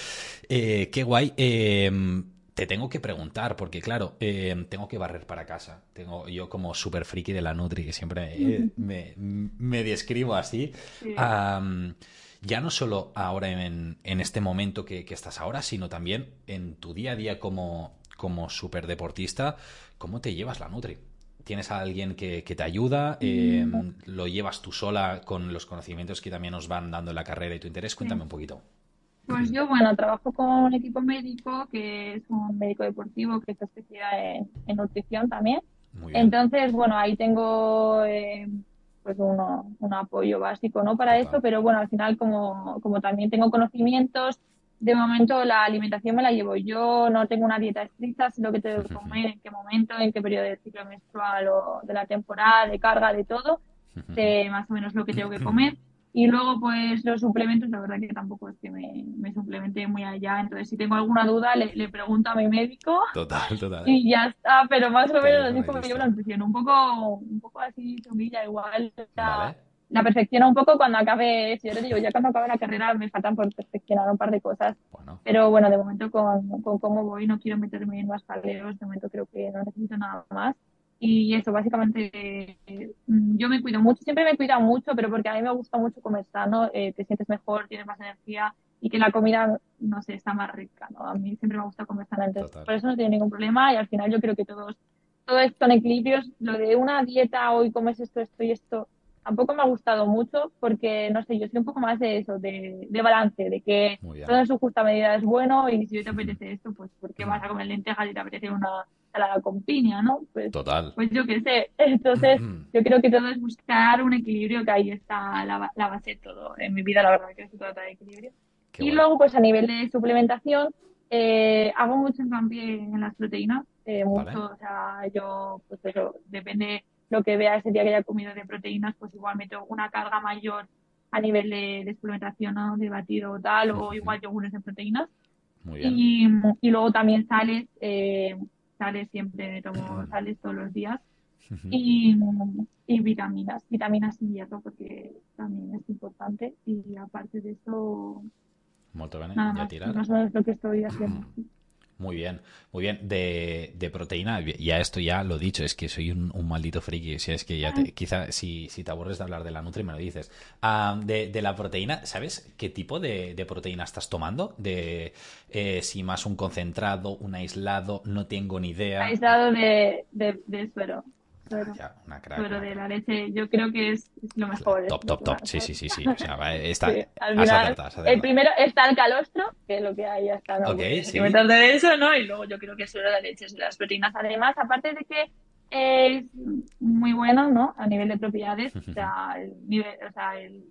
Eh, qué guay. Em, te tengo que preguntar, porque claro, eh, tengo que barrer para casa. Tengo yo como super friki de la Nutri, que siempre eh, me, describo así. ya no solo ahora en, este momento que, estás ahora, sino también en tu día a día como, como super deportista, ¿cómo te llevas la Nutri? ¿Tienes a alguien que, te ayuda? Eh, ¿Lo llevas tú sola con los conocimientos que también nos van dando en la carrera y tu interés? Cuéntame un poquito. Pues yo, bueno, trabajo con un equipo médico que es un médico deportivo que está especializado en, nutrición también. Entonces, bueno, ahí tengo eh, pues uno, un apoyo básico, ¿no? Para esto, pero bueno, al final como, como también tengo conocimientos, de momento la alimentación me la llevo yo, no tengo una dieta estricta, sé lo que tengo que comer, en qué momento, en qué periodo del ciclo menstrual o de la temporada, de carga, de todo, sé más o menos lo que tengo que comer. Y luego, pues los suplementos, la verdad que tampoco es que me, me suplemente muy allá. Entonces, si tengo alguna duda, le, le, pregunto a mi médico. Total, total. Y ya está, pero más o menos así como yo la nutrición. Un poco, un poco así, chunguilla, igual. La, la perfecciona un poco cuando acabe. Si yo le digo, ya cuando acabe la carrera me faltan por perfeccionar un par de cosas. Pero bueno, de momento con, con cómo voy, no quiero meterme en más jaleos. De momento creo que no necesito nada más. Y eso, básicamente, mm, yo me cuido mucho, siempre me cuido mucho, pero porque a mí me gusta mucho comer sano, eh, te sientes mejor, tienes más energía y que la comida, no sé, está más rica, ¿no? A mí siempre me gusta comer sano, entonces por eso no tiene ningún problema y al final yo creo que todos, todo esto en equilibrios, lo de una dieta, hoy comes esto, esto y esto, tampoco me ha gustado mucho porque, no sé, yo soy un poco más de eso, de, de balance, de que todo en su justa medida es bueno y si hoy te apetece esto, pues ¿por qué vas a comer lentejas y te apetece una la con piña, ¿no? Pues, Total. Pues yo qué sé. Entonces, yo creo que todo es buscar un equilibrio, que ahí está la, base de todo. En mi vida, la verdad, que es todo de equilibrio. y luego, pues a nivel de suplementación, eh, hago mucho hincapié en las proteínas. Eh, mucho, o sea, yo, pues eso, depende lo que vea ese día que haya comido de proteínas, pues igual meto una carga mayor a nivel de, suplementación, ¿no? De batido o tal, o igual yogures de proteínas. Muy bien. Y, y, luego también sales, eh, sales siempre tomo sales todos los días. Y, y, vitaminas, vitaminas y hierro, porque también es importante. Y aparte de eso, Molto bene, nada más, más lo que estoy haciendo. Muy bien, muy bien. De, de, proteína, ya esto ya lo he dicho, es que soy un, maldito friki. Si es que ya te, quizá si, si, te aburres de hablar de la Nutri me lo dices. de, de, la proteína, ¿sabes qué tipo de, de proteína estás tomando? De eh, si más un concentrado, un aislado, no tengo ni idea. Aislado de, de suero pero de la leche, yo creo que es, lo mejor. Top, top, top. Sí, sí, sí, sí. O sea, está, el primero está el calostro, que es lo que hay hasta ¿no? Okay, sí. de eso, ¿no? Y luego yo creo que solo la leche es las proteínas. Además, aparte de que es muy bueno, ¿no? A nivel de propiedades, o sea, el, nivel, o sea, el,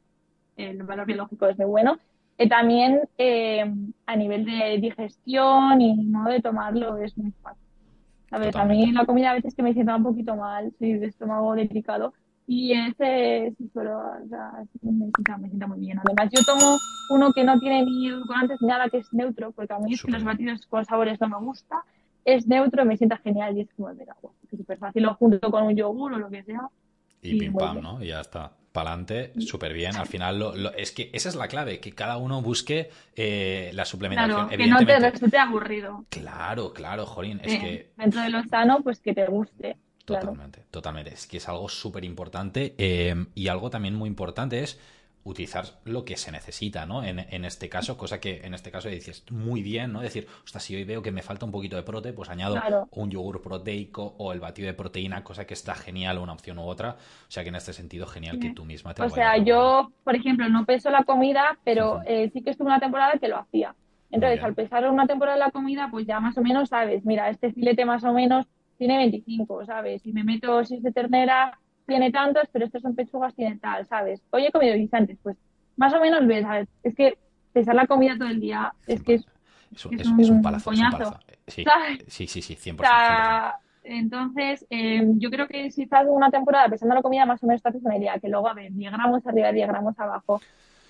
el valor biológico es muy bueno. Y también eh, a nivel de digestión y modo de tomarlo es muy fácil. A ver, a mí la comida a veces que me sienta un poquito mal, soy de estómago delicado, y ese sí suelo, o sea, me sienta, me sienta muy bien. Además, yo tomo uno que no tiene ni edulcorantes ni nada, que es neutro, porque a mí es que los batidos con sabores no me gusta. Es neutro, me sienta genial y es como el agua. Es súper fácil, lo junto con un yogur o lo que sea. Y, pim pam, ¿no? Y ya está para adelante, súper bien. Al final, lo, es que esa es la clave, que cada uno busque eh, la suplementación. Claro, que no te resulte aburrido. Claro, claro, Jorín. Es que... Dentro de lo sano, pues que te guste. Totalmente, totalmente. Es que es algo súper importante eh, y algo también muy importante es utilizar lo que se necesita, ¿no? En, en, este caso, cosa que en este caso dices muy bien, ¿no? Decir, ostras, si hoy veo que me falta un poquito de prote, pues añado un yogur proteico o el batido de proteína, cosa que está genial, una opción u otra. O sea que en este sentido, genial que tú misma te O sea, yo, por ejemplo, no peso la comida, pero eh, sí que estuve una temporada que lo hacía. Entonces, al pesar una temporada la comida, pues ya más o menos sabes, mira, este filete más o menos tiene 25, ¿sabes? Si me meto si es de ternera, tiene tantos, pero estos son pechugas, tiene tal, ¿sabes? Hoy he comido guisantes, pues más o menos ves, ¿sabes? Es que pesar la comida todo el día, es que es, es, un, es, un, es un palazo, coñazo, sí, sí, sí, sí, 100%. O sea, entonces, eh, yo creo que si estás una temporada pesando la comida, más o menos te haces una idea, que luego, a ver, diagramos arriba, diagramos abajo,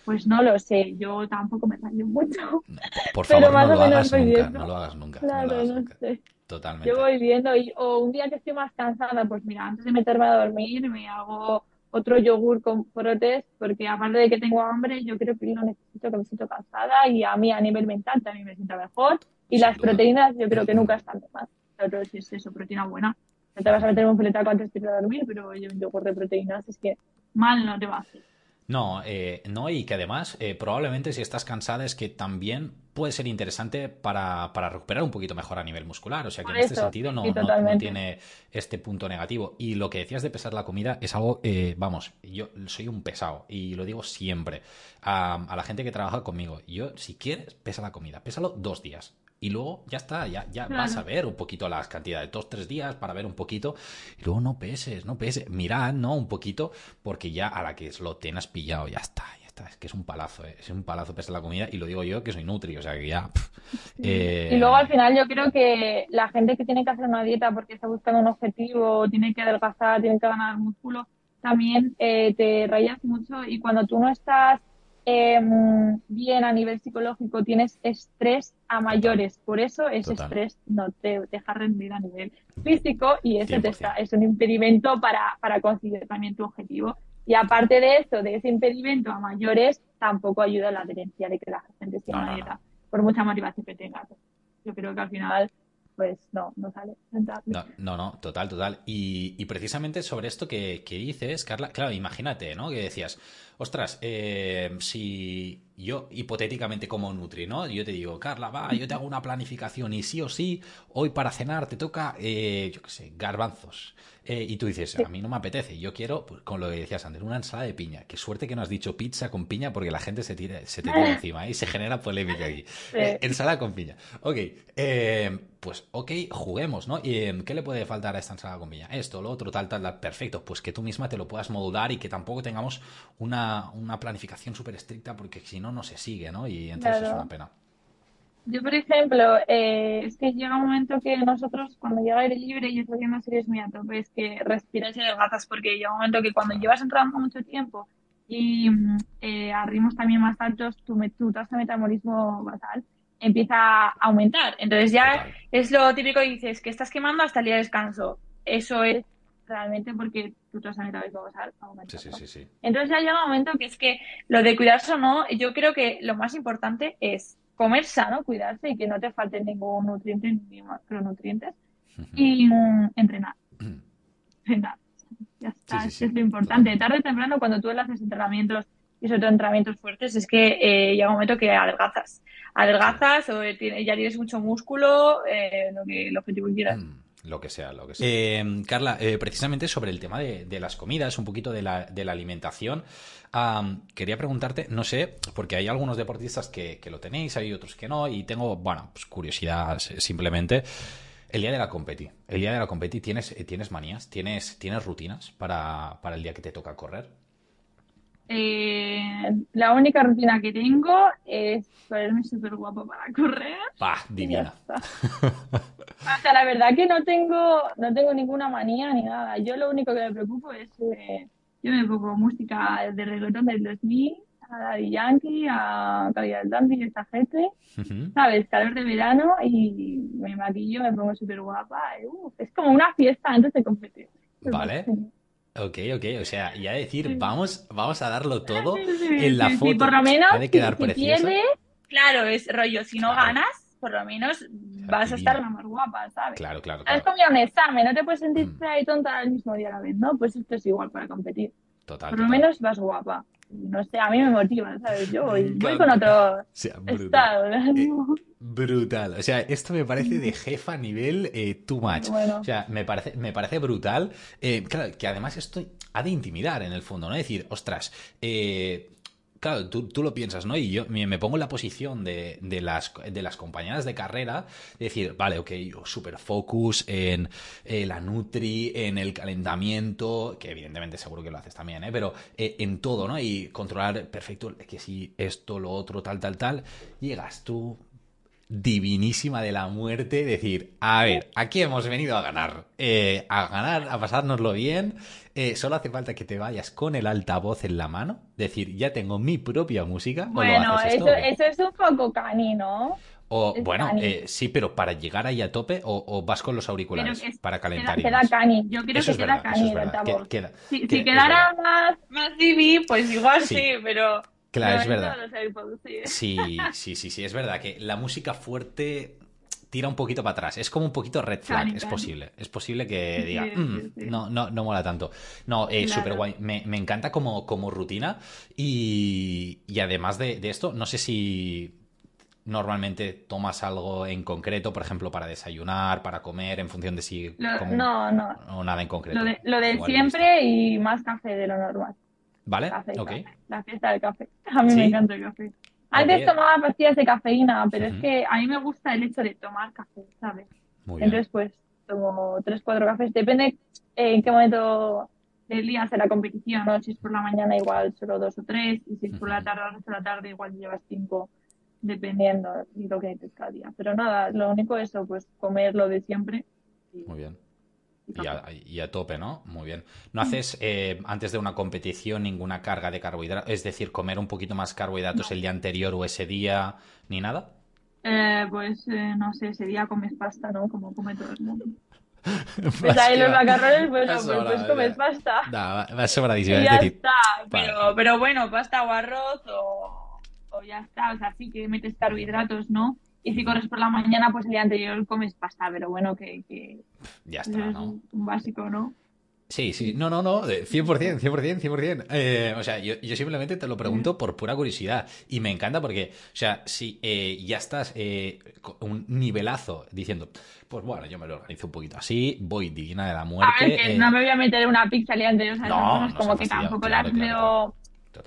pues no lo sé, yo tampoco me rayo mucho. No, por favor, pero más no, o lo menos hagas nunca, no lo hagas nunca, Claro, no lo hagas no nunca. sé. Totalmente. Yo voy viendo, y, o un día que estoy más cansada, pues mira, antes de meterme a dormir, me hago otro yogur con protes, porque aparte de que tengo hambre, yo creo que lo necesito, que me siento cansada, y a mí a nivel mental también me siento mejor. Y Sin las duda. proteínas yo creo que nunca están de más. Pero si es eso, proteína buena. No te vas a meter un filetaco antes de ir a dormir, pero oye, un yogur de proteínas es que mal no te va a hacer. No, eh, no, y que además, eh, probablemente si estás cansada es que también puede ser interesante para, para recuperar un poquito mejor a nivel muscular. O sea que en este sentido no, no- tiene este punto negativo. Y lo que decías de pesar la comida es algo, eh, vamos, yo soy un pesado y lo digo siempre a, a la gente que trabaja conmigo. Yo, si quieres, pesa la comida, pésalo dos días. Y luego ya está, ya, ya Claro. vas a ver un poquito las cantidades, dos, tres días para ver un poquito. Y luego no peses, no peses. Mirad, ¿no? Un poquito, porque ya a la que lo tengas pillado, ya está, Es que es un palazo, ¿eh? Es un palazo pesar la comida. Y lo digo yo que soy nutri, o sea que ya. pff, eh, Y luego al final yo creo que la gente que tiene que hacer una dieta porque está buscando un objetivo, tiene que adelgazar, tiene que ganar músculo, también eh, te rayas mucho y cuando tú no estás eh, bien a nivel psicológico, tienes estrés a mayores. Por eso ese Total. estrés no te deja rendir a nivel físico y ese te 100%. está, es un impedimento para, para conseguir también tu objetivo. Y aparte de esto, de ese impedimento a mayores, tampoco ayuda a la adherencia de que la gente siga No, por mucha motivación que tenga. Yo creo que al final, pues no, no sale. No, no, no, total, total. Y, y precisamente sobre esto que, que dices, Carla, claro, imagínate, ¿no? Que decías, ostras, eh, si yo hipotéticamente como Nutri, ¿no? Yo te digo, Carla, va, yo te hago una planificación y sí o sí, hoy para cenar te toca, eh, yo qué sé, garbanzos. Eh, y tú dices, a mí no me apetece, yo quiero, pues, con lo que decías antes, una ensalada de piña. Qué suerte que no has dicho pizza con piña porque la gente se, tira, se te tira encima y se genera polémica aquí. Eh, ensalada con piña. Ok, eh, pues ok, juguemos, ¿no? ¿Y eh, qué le puede faltar a esta ensalada con piña? Esto, lo otro, tal, tal, tal. Perfecto, pues que tú misma te lo puedas modular y que tampoco tengamos una, una planificación súper estricta porque si no, no se sigue, ¿no? Y entonces es una pena. Yo, por ejemplo, eh, es que llega un momento que nosotros, cuando llega aire libre y estoy haciendo series muy a tope, es que respiras y adelgazas, porque llega un momento que cuando llevas entrando mucho tiempo y mm, eh, a ritmos también más altos, tu, tu tasa de metabolismo basal empieza a aumentar. Entonces ya es lo típico que dices, que estás quemando hasta el día de descanso. Eso es realmente porque tu tasa de metabolismo basal aumenta. Sí, sí, sí. Entonces ya llega un momento que es que lo de cuidarse o no, yo creo que lo más importante es comer sano, cuidarse y que no te falte ningún nutriente ni macronutrientes y mm, entrenar. Entrenar. Ya está, Sí, sí, es sí. que es lo importante. Tarde o temprano, cuando tú haces entrenamientos y sobre todo entrenamientos fuertes, es que eh, llega un momento que adelgazas. Adelgazas o eh, tiene- ya tienes mucho músculo, eh, lo que el objetivo que quieras. Mm, Lo que sea, lo que sea. Eh, Carla, eh, precisamente sobre el tema de, de las comidas, un poquito de la, de la alimentación, quería preguntarte, no sé, porque hay algunos deportistas que, que lo tenéis, hay otros que no, y tengo, bueno, pues curiosidad simplemente. El día de la competi, el día de la ¿tienes, eh, ¿tienes manías? ¿Tienes, ¿Tienes rutinas para, para el día que te toca correr? Eh, la única rutina que tengo es ponerme súper guapo para correr. ¡Bah! Divina. O sea, la verdad que no tengo, no tengo ninguna manía ni nada. Yo lo único que me preocupo es, eh, yo me pongo música de reggaetón del 2000, a Daddy Yankee, a Calidad Dandy, esta gente. ¿sabes? Calor de verano y me maquillo, me pongo súper guapa. uf, es como una fiesta antes de competir. Vale. Ok, ok, o sea, ya decir, vamos, vamos a darlo todo Sí, sí, en la sí, sí, foto. por lo menos, quedar si, pierdes, claro, es rollo, si no Claro. ganas, por lo menos vas a estar la más guapa, ¿sabes? Claro, claro, Es claro. como ir a un examen, no te puedes sentir Mm. fea y tonta al mismo día a la vez, ¿no? Pues esto es igual para competir. Total, Por lo total. menos vas guapa. No sé, a mí me motiva, ¿sabes? Yo voy, Me voy con otro O sea, brutal. estado. ¿no? Brutal. O sea, esto me parece de jefa a nivel eh, too much. Bueno. O sea, me parece, me parece brutal. Eh, claro, que además esto ha de intimidar en el fondo, ¿no? Decir, ostras, eh, claro, tú, tú, lo piensas, ¿no? Y yo me, pongo en la posición de, de, las, de las compañeras de carrera, de decir, vale, ok, super focus en eh, la Nutri, en el calentamiento, que evidentemente seguro que lo haces también, ¿eh? Pero eh, en todo, ¿no? Y controlar perfecto que si esto, lo otro, tal, tal, tal, llegas tú, divinísima de la muerte, decir, a ver, aquí hemos venido a ganar, eh, a ganar, a pasárnoslo bien, eh, solo hace falta que te vayas con el altavoz en la mano, decir, ya tengo mi propia música. Bueno, eso, eso, es un poco canino. O, bueno, eh, sí, pero para llegar ahí a tope o, vas con los auriculares para calentar. Queda, queda cani. Yo quiero que queda cani el altavoz. si, quedara más, más pues igual sí pero Claro, es verdad. Sí, sí, sí, sí, es verdad que la música fuerte tira un poquito para atrás. Es como un poquito red flag, es posible. Es posible que diga, mm, no, no, no mola tanto. No, eh, súper guay. Me, encanta como, como rutina y, además de, esto, no sé si normalmente tomas algo en concreto, por ejemplo, para desayunar, para comer, en función de si... no, no. O nada en concreto. Lo de, lo de siempre y más café de lo normal. ¿Vale? La fiesta del café. A mí me encanta el café. Antes tomaba pastillas de cafeína, pero es que a mí me gusta el hecho de tomar café, ¿sabes? Entonces, pues, tomo tres, cuatro cafés. Depende en qué momento del día hace la competición, ¿no? Si es por la mañana, igual solo dos o tres. Y si es por la tarde o la tarde, igual llevas cinco, dependiendo de lo que hay cada día. Pero nada, lo único es eso, pues, comer lo de siempre. Muy bien. Y a, tope, ¿no? Muy bien. ¿No haces eh, antes de una competición ninguna carga de carbohidratos? Es decir, comer un poquito más carbohidratos el día anterior o ese día, ni nada? Eh, pues eh, no sé, ese día comes pasta, ¿no? Como come todo el mundo. pues ahí los macarrones, bueno, pues, pues comes pasta. No, va sobradísimo. Y ya está, pero, pero bueno, pasta o arroz o, o ya está, o sea, sí que metes carbohidratos, ¿no? Y si corres por la mañana, pues el día anterior comes pasta, pero bueno, que, ya está, ¿no? un básico, ¿no? Sí, sí, no, no, no, 100%, 100%, 100%. Eh, o sea, yo, simplemente te lo pregunto por pura curiosidad y me encanta porque, o sea, si eh, ya estás eh, un nivelazo diciendo, pues bueno, yo me lo organizo un poquito así, voy digna de la muerte. que no me voy a meter una pizza el anterior, o sea, no, como que tampoco la veo...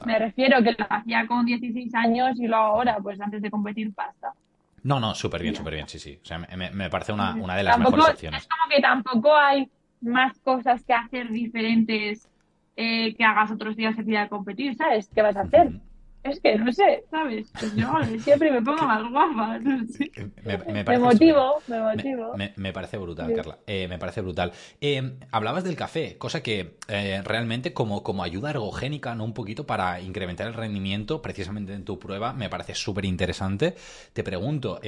Me refiero que lo hacía con 16 años y lo hago ahora, pues antes de competir pasta. No, no, súper bien, súper bien, sí, sí. O sea, me, parece una, una de las mejores opciones. Es como que tampoco hay más cosas que hacer diferentes eh, que hagas otros días que a competir, ¿sabes? ¿Qué vas a hacer? Es que no sé, ¿sabes? Pues yo siempre me pongo más guapa. No sé. me, motivo, me motivo. Me, parece brutal, Carla. Eh, me parece brutal. Eh, hablabas del café, cosa que eh, realmente como, como ayuda ergogénica, ¿no? Un poquito para incrementar el rendimiento, precisamente en tu prueba, me parece súper interesante. Te pregunto,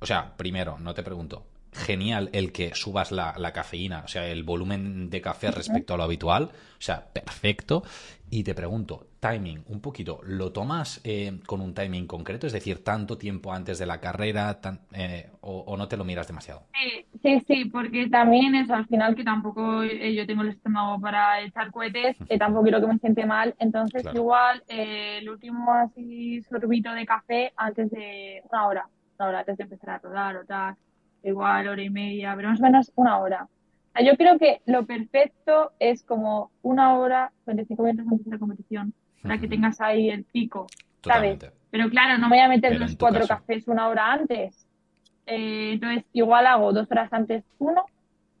o sea, primero, no te pregunto, genial el que subas la, la, cafeína, o sea, el volumen de café respecto a lo habitual, o sea, perfecto. Y te pregunto, timing, un poquito, ¿lo tomas eh, con un timing concreto? Es decir, tanto tiempo antes de la carrera eh, o, no te lo miras demasiado? Sí, sí, sí, porque también es al final que tampoco eh, yo tengo el estómago para echar cohetes, que tampoco quiero que me siente mal, entonces igual el último así sorbito de café antes de una hora, una hora antes de empezar a rodar o tal, igual hora y media, pero más o menos una hora yo creo que lo perfecto es como una hora, 25 minutos antes de la competición, para que tengas ahí el pico, ¿sabes? Pero claro, no me voy a meter los cuatro cafés una hora antes. Eh, entonces, igual hago dos horas antes uno.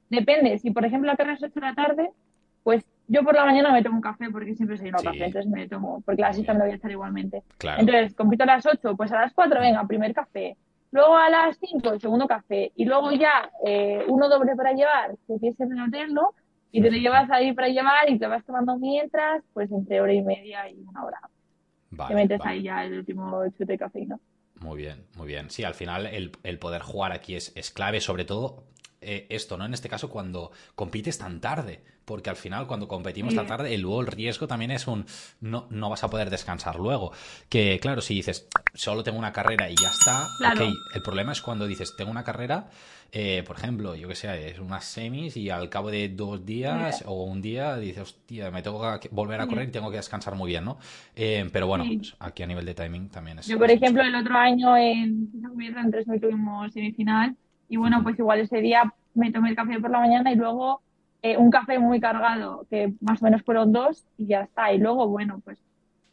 Depende, si por ejemplo la carrera es 8 de la tarde, pues yo por la mañana me tomo un café porque siempre soy no café, entonces me tomo, porque la siesta me voy a estar igualmente. Entonces, compito a las 8, pues a las 4, venga, primer café Luego a las 5 el segundo café y luego ya eh, uno doble para llevar, que tienes que meterlo y te lo llevas ahí para llevar y te vas tomando mientras, pues entre hora y media y una hora. Vale, te metes ahí ya el último chute de cafeína. Muy bien, muy bien. Sí, al final el, el poder jugar aquí es, es clave, sobre todo eh, esto, ¿no? En este caso, cuando compites tan tarde, porque al final, cuando competimos tan tarde, el, luego el riesgo también es un no, no vas a poder descansar luego. Que claro, si dices solo tengo una carrera y ya está, el problema es cuando dices tengo una carrera, eh, por ejemplo, yo que sé, es unas semis y al cabo de dos días o un día dices, hostia, me tengo que volver a correr y tengo que descansar muy bien, ¿no? Eh, pero bueno, pues, aquí a nivel de timing también es. Yo, por ejemplo, el otro año en en tres tuvimos semifinal y bueno, pues igual ese día me tomé el café por la mañana y luego eh, un café muy cargado, que más o menos fueron dos y ya está. Y luego, bueno, pues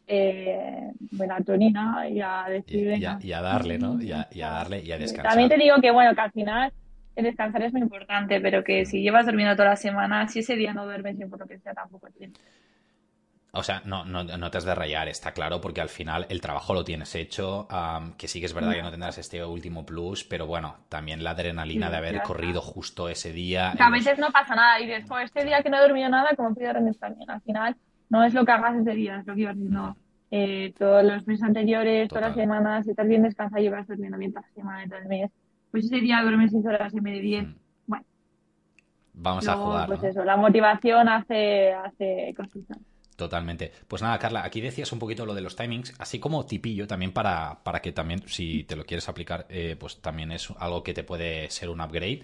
eh, melatonina y a decir... Y, y, a, darle, ¿no? Y a, darle y a descansar. También te digo que, bueno, que al final el descansar es muy importante, pero que si llevas durmiendo toda la semana, si ese día no duermes por lo que sea, tampoco tiene. O sea, no, no, no, te has de rayar, está claro, porque al final el trabajo lo tienes hecho, que sí que es verdad que no tendrás este último plus, pero bueno, también la adrenalina de haber corrido justo ese día. a veces no pasa nada y después este día que no he dormido nada, como puedo dormir también. Al final no es lo que hagas ese día, es lo que ibas diciendo. Eh, todos los meses anteriores, todas las semanas, si estás bien descansado y vas durmiendo bien toda la semana y todo el mes, pues ese día duermes 6 horas y media, 10. Bueno. Vamos a jugar. Pues eso, la motivación hace, hace cositas. Totalmente. Pues nada, Carla, aquí decías un poquito lo de los timings, así como tipillo también para, para que también, si te lo quieres aplicar, eh, pues también es algo que te puede ser un upgrade.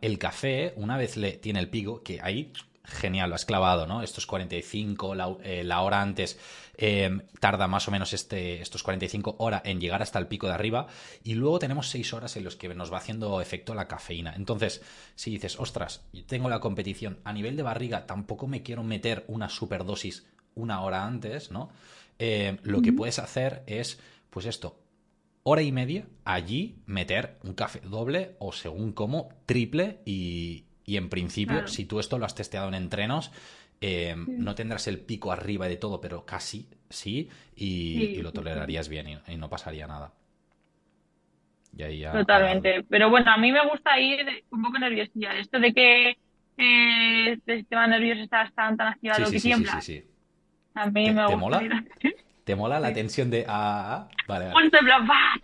el café, una vez le tiene el pico, que ahí genial, lo has clavado, ¿no? Estos 45, la, eh, la hora antes Em, tarda más o menos este, estos 45 horas en llegar hasta el pico de arriba y luego tenemos 6 horas en los que nos va haciendo efecto la cafeína. Entonces, si dices, ostras, tengo la competición a nivel de barriga, tampoco me quiero meter una superdosis una hora antes, ¿no? Em, lo que puedes hacer es, pues esto, hora y media allí meter un café doble o según como triple y, en principio, si tú esto lo has testeado en entrenos, eh, no tendrás el pico arriba de todo, pero casi sí, y, lo tolerarías bien y, no pasaría nada. Totalmente. Pero bueno, a mí me gusta ir un poco nerviosilla. Esto de que eh, el sistema nervioso está tan, tan activado que tiembla. A mí me ¿te gusta. Mola? ¿Te mola la tensión de ah, ah, Vale, vale. en plan, va,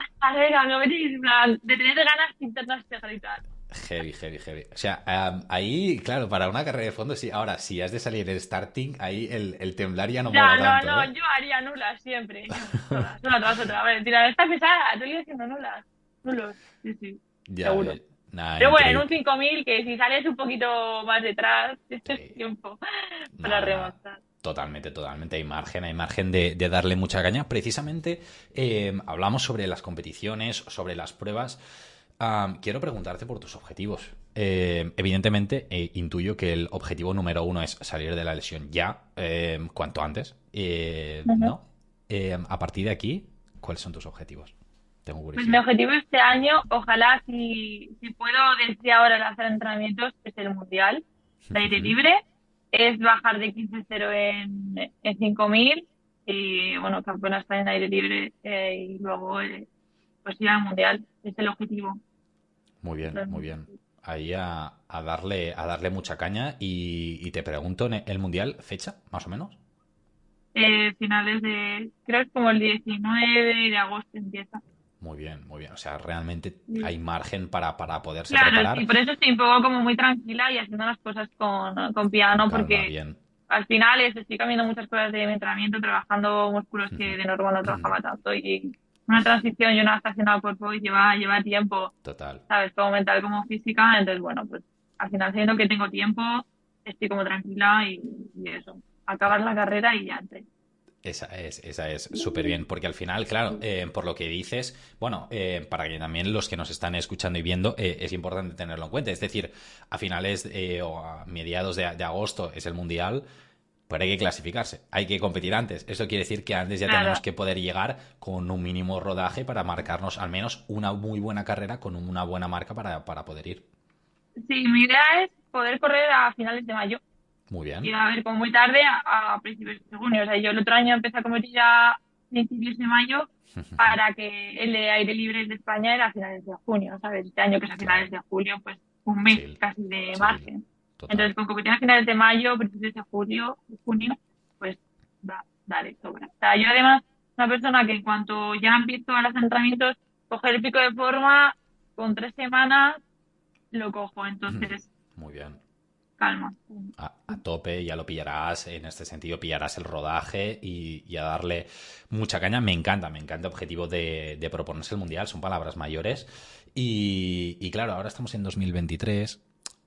de tener ganas internas de gritar. Heavy, heavy, heavy. O sea, ahí, claro, para una carrera de fondo, sí. Ahora, si has de salir el starting, ahí el, el temblar ya no me mola no, tanto. No, no, yo haría nulas siempre. Una tras otra. A ver, tira, esta pesada, voy haciendo nulas. Nulos, sí, sí. Ya, seguro. Pero bueno, en un 5000, que si sales un poquito más detrás, tienes tiempo para remontar. Totalmente, totalmente. Hay margen, hay margen de, de darle mucha caña. Precisamente eh, hablamos sobre las competiciones, sobre las pruebas quiero preguntarte por tus objetivos. Eh, evidentemente, eh, intuyo que el objetivo número uno es salir de la lesión ya, eh, cuanto antes. ¿No? a partir de aquí, ¿cuáles son tus objetivos? Tengo pues mi objetivo este año, ojalá si, si puedo desde ahora lanzar entrenamientos, es el mundial de aire libre, es bajar de 15-0 en, en 5000 y bueno, campeona está en aire libre y luego pues ir al mundial, es el objetivo. Muy bien, muy bien. Ahí a, darle, a darle mucha caña y, te pregunto, ¿el Mundial fecha, más o menos? Eh, finales de, creo que es como el 19 de agosto empieza. Muy bien, muy bien. O sea, realmente hay margen para, para poderse claro, preparar. Sí, por eso estoy un poco como muy tranquila y haciendo las cosas con, piano, porque al final estoy cambiando muchas cosas de mi entrenamiento, trabajando músculos que de normal no trabajaba tanto y una transición y una adaptación al cuerpo y lleva, lleva tiempo. Total. ¿Sabes? Como mental como física. Entonces, bueno, pues al final siendo que tengo tiempo, estoy como tranquila y, eso. Acabar la carrera y ya entré. Esa es, esa es súper bien, porque al final, claro, eh, por lo que dices, bueno, eh, para que también los que nos están escuchando y viendo, eh, es importante tenerlo en cuenta. Es decir, a finales o a mediados de, de, agosto es el Mundial, pero hay que clasificarse, hay que competir antes. Eso quiere decir que antes ya tenemos que poder llegar con un mínimo rodaje para marcarnos al menos una muy buena carrera con una buena marca para, para poder ir. Sí, mi idea es poder correr a finales de mayo. Muy bien. Y a ver, como muy tarde, a, principios de junio. O sea, yo el otro año empecé a competir ya a principios de mayo para que el de aire libre de España era a finales de junio, ¿sabes? Este año que es a finales de julio, pues un mes casi de margen. Entonces, con competición a finales de mayo, principios de julio, junio, pues va, dale, sobra. O sea, yo además, una persona que en cuanto ya empiezo a los entrenamientos, coger el pico de forma, con tres semanas lo cojo. Entonces, muy bien. Calma. A, tope, ya lo pillarás, en este sentido pillarás el rodaje y, a darle mucha caña. Me encanta, me encanta el objetivo de, de proponerse el Mundial, son palabras mayores. Y, y claro, ahora estamos en 2023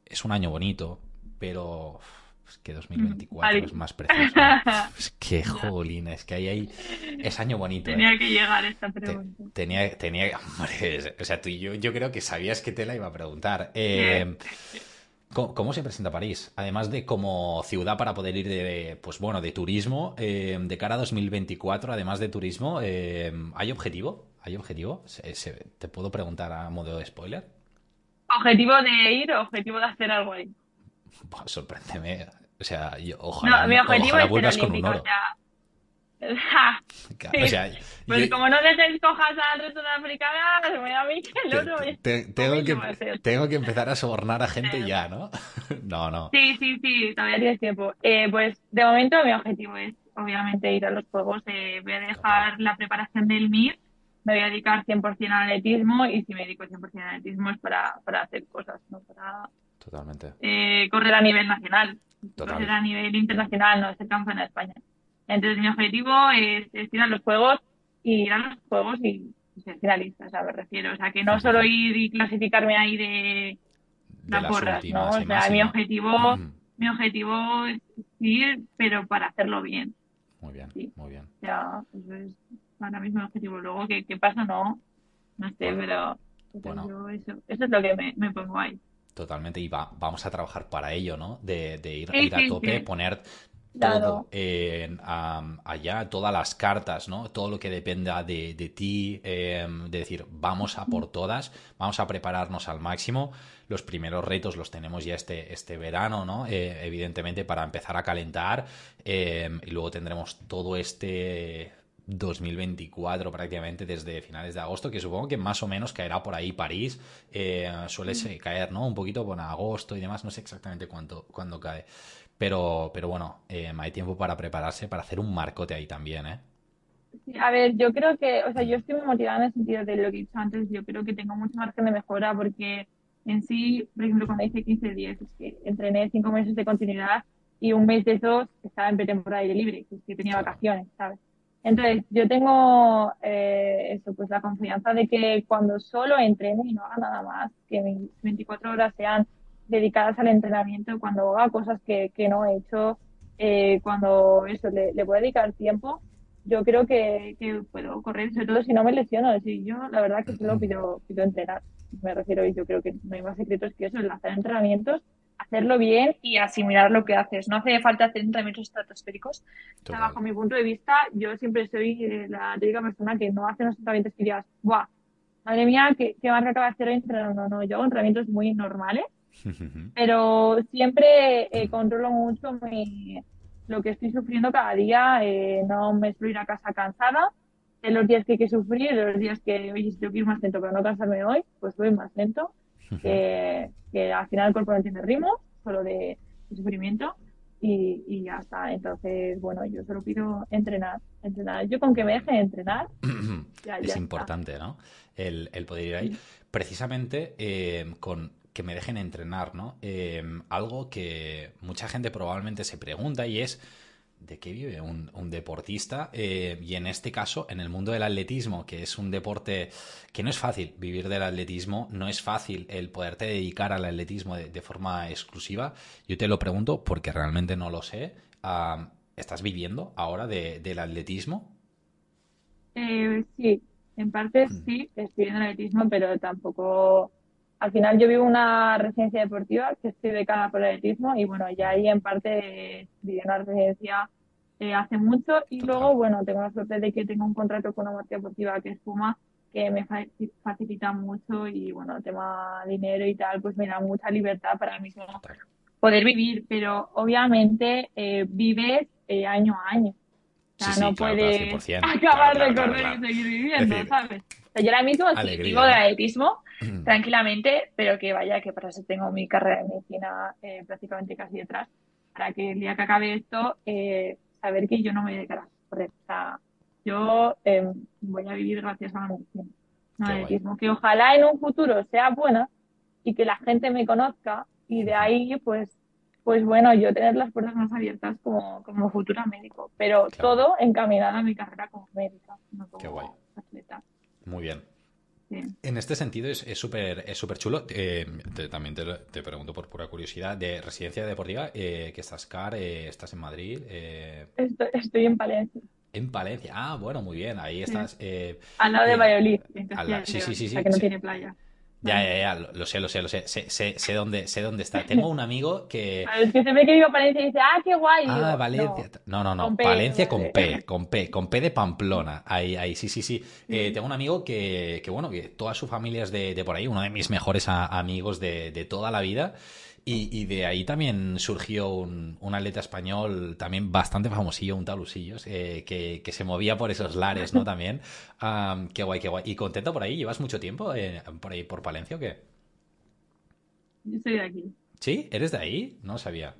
es un año bonito, pero es que 2024 es más precioso. es que jolín, es que ahí hay... Es año bonito. Tenía ¿eh? que llegar esta pregunta. tenía, tenía, hombre, o sea, tú y yo, yo creo que sabías que te la iba a preguntar. Eh, ¿Cómo, se presenta París? Además de como ciudad para poder ir de, pues bueno, de turismo, eh, de cara a 2024, además de turismo, ¿hay objetivo? ¿Hay objetivo? te puedo preguntar a modo de spoiler? ¿Objetivo de ir o objetivo de hacer algo ahí? sorpréndeme. O sea, yo, ojalá, no, mi objetivo ojalá es vuelvas con un oro. pues como no te cojas al resto de africana, se me a mí que el oro es... tengo, que, tengo que empezar a sobornar a gente ya, ¿no? no, no. Sí, sí, sí, todavía tienes tiempo. Eh, pues de momento mi objetivo es, obviamente, ir a los Juegos. Eh, voy a dejar la preparación del MIR, me voy a dedicar 100% al atletismo y si me dedico 100% al atletismo es para, para hacer cosas, no para Totalmente. Eh, correr a nivel nacional, correr a nivel internacional, no ser campeona de España. Entonces mi objetivo es, ir a los juegos y ir a los juegos y, ser finalista, o sea, me refiero. O sea, que no solo ir y clasificarme ahí de, la porras, ¿no? O sea, mi objetivo, mi objetivo es ir, pero para hacerlo bien. Muy bien, muy bien. Ya, eso es para mí mi objetivo. Luego, ¿qué, qué pasa? No, no sé, pero bueno. eso, eso es lo que me, me pongo ahí. Totalmente, y va, vamos a trabajar para ello, ¿no? De, ir, ir, a tope, poner todo allá, todas las cartas, ¿no? Todo lo que dependa de, ti, em, de decir, vamos a por todas, vamos a prepararnos al máximo. Los primeros retos los tenemos ya este, este verano, ¿no? Eh, evidentemente para empezar a calentar em, y luego tendremos todo este 2024 prácticamente desde finales de agosto, que supongo que más o menos caerá por ahí París. Eh, suele caer, ¿no? Un poquito por agosto y demás, no sé exactamente cuánto, cuándo cae. Pero, pero bueno, eh, hay tiempo para prepararse, para hacer un marcote ahí también, ¿eh? A ver, yo creo que, o sea, yo estoy muy motivada en el sentido de lo que he dicho antes, yo creo que tengo mucho margen de mejora porque en sí, por ejemplo, cuando hice 15 días, es que entrené cinco meses de continuidad y un mes de esos estaba en pretemporada aire libre, que, es que tenía vacaciones, ¿sabes? Entonces, yo tengo eh, eso, pues la confianza de que cuando solo entrene y no haga nada más, que mis 24 horas sean dedicadas al entrenamiento, cuando haga cosas que, que no he hecho, eh, cuando eso le, le puedo dedicar tiempo, yo creo que, que, puedo correr, sobre todo si no me lesiono. Si yo, la verdad, que solo pido, pido entrenar. Me refiero, y yo creo que no hay más secretos que eso, el hacer entrenamientos, hacerlo bien y asimilar lo que haces. No hace falta hacer entrenamientos estratosféricos. bajo mi punto de vista, yo siempre soy la típica persona que no hace unos entrenamientos que digas, ¡buah! Madre mía, ¿qué, qué marca acaba de hacer hoy entrenando? No, no, yo hago entrenamientos muy normales pero siempre eh, controlo mucho mi, lo que estoy sufriendo cada día. Eh, no me suelo ir a casa cansada. De los días que hay que sufrir, de los días que, oye, si tengo que ir más lento para no cansarme hoy, pues voy más lento. Que, al final el cuerpo no tiene ritmo, solo de, sufrimiento. Y, y, ya está. Entonces, bueno, yo solo pido entrenar, entrenar. Yo con que me deje entrenar. es importante, ¿no? El, el, poder ir ahí. Precisamente eh, con que me dejen entrenar, ¿no? Eh, algo que mucha gente probablemente se pregunta y es ¿de qué vive un, deportista? Eh, y en este caso, en el mundo del atletismo, que es un deporte que no es fácil vivir del atletismo, no es fácil el poderte dedicar al atletismo de, forma exclusiva. Yo te lo pregunto porque realmente no lo sé. ¿Estás viviendo ahora del atletismo? Eh, sí, en parte mm. sí, estoy viviendo el atletismo, pero tampoco al final yo vivo una residencia deportiva que estoy becada por el atletismo y bueno, ya ahí en parte viví una residencia eh, hace mucho y luego, bueno, tengo la suerte de que tengo un contrato con una marca deportiva que es Puma que me facilita mucho y bueno, el tema dinero y tal, pues me da mucha libertad para mí poder vivir, pero obviamente eh, vives eh, año a año. O sea, no puedes acabar de correr y seguir viviendo, ¿sabes? Yo ahora mismo vivo de atletismo tranquilamente, pero que vaya, que para eso tengo mi carrera de medicina eh, prácticamente casi detrás, para que el día que acabe esto, eh, saber que yo no me voy a dedicar a correr. O sea, yo em, voy a vivir gracias a la medicina, no atletismo. Que ojalá en un futuro sea buena y que la gente me conozca y de ahí, pues, pues bueno, yo tener las puertas más abiertas como, como futura médico, pero todo encaminado a mi carrera como médica, no como atleta. Muy bien. En este sentido es súper es súper chulo. Eh, también te, pregunto por pura curiosidad, de residencia deportiva, eh, que estás CAR, eh, estás en Madrid. Eh, estoy, en Palencia. En Palencia, ah, bueno, muy bien, ahí estás. al lado de Valladolid, sí, sí, sí, sí, que no tiene playa. Ya, ya, ya, lo, sé, lo sé, lo sé. Sé, sé, sé, dónde, sé dónde está. Tengo un amigo que. Es que se ve que digo Valencia y dice, ah, qué guay. Ah, Valencia. No, no, no. Valencia con P, con P, con P de Pamplona. Ahí, ahí, sí, sí, sí. Eh, tengo un amigo que, que, bueno, que toda su familia es de, de por ahí, uno de mis mejores amigos de, de toda la vida. Y, de ahí también surgió un, un, atleta español también bastante famosillo, un talusillos, eh, que, que, se movía por esos lares, ¿no? También. qué guay, qué guay. ¿Y contento por ahí? ¿Llevas mucho tiempo eh, por ahí, por Palencia o qué? Yo soy de aquí. ¿Sí? ¿Eres de ahí? No sabía.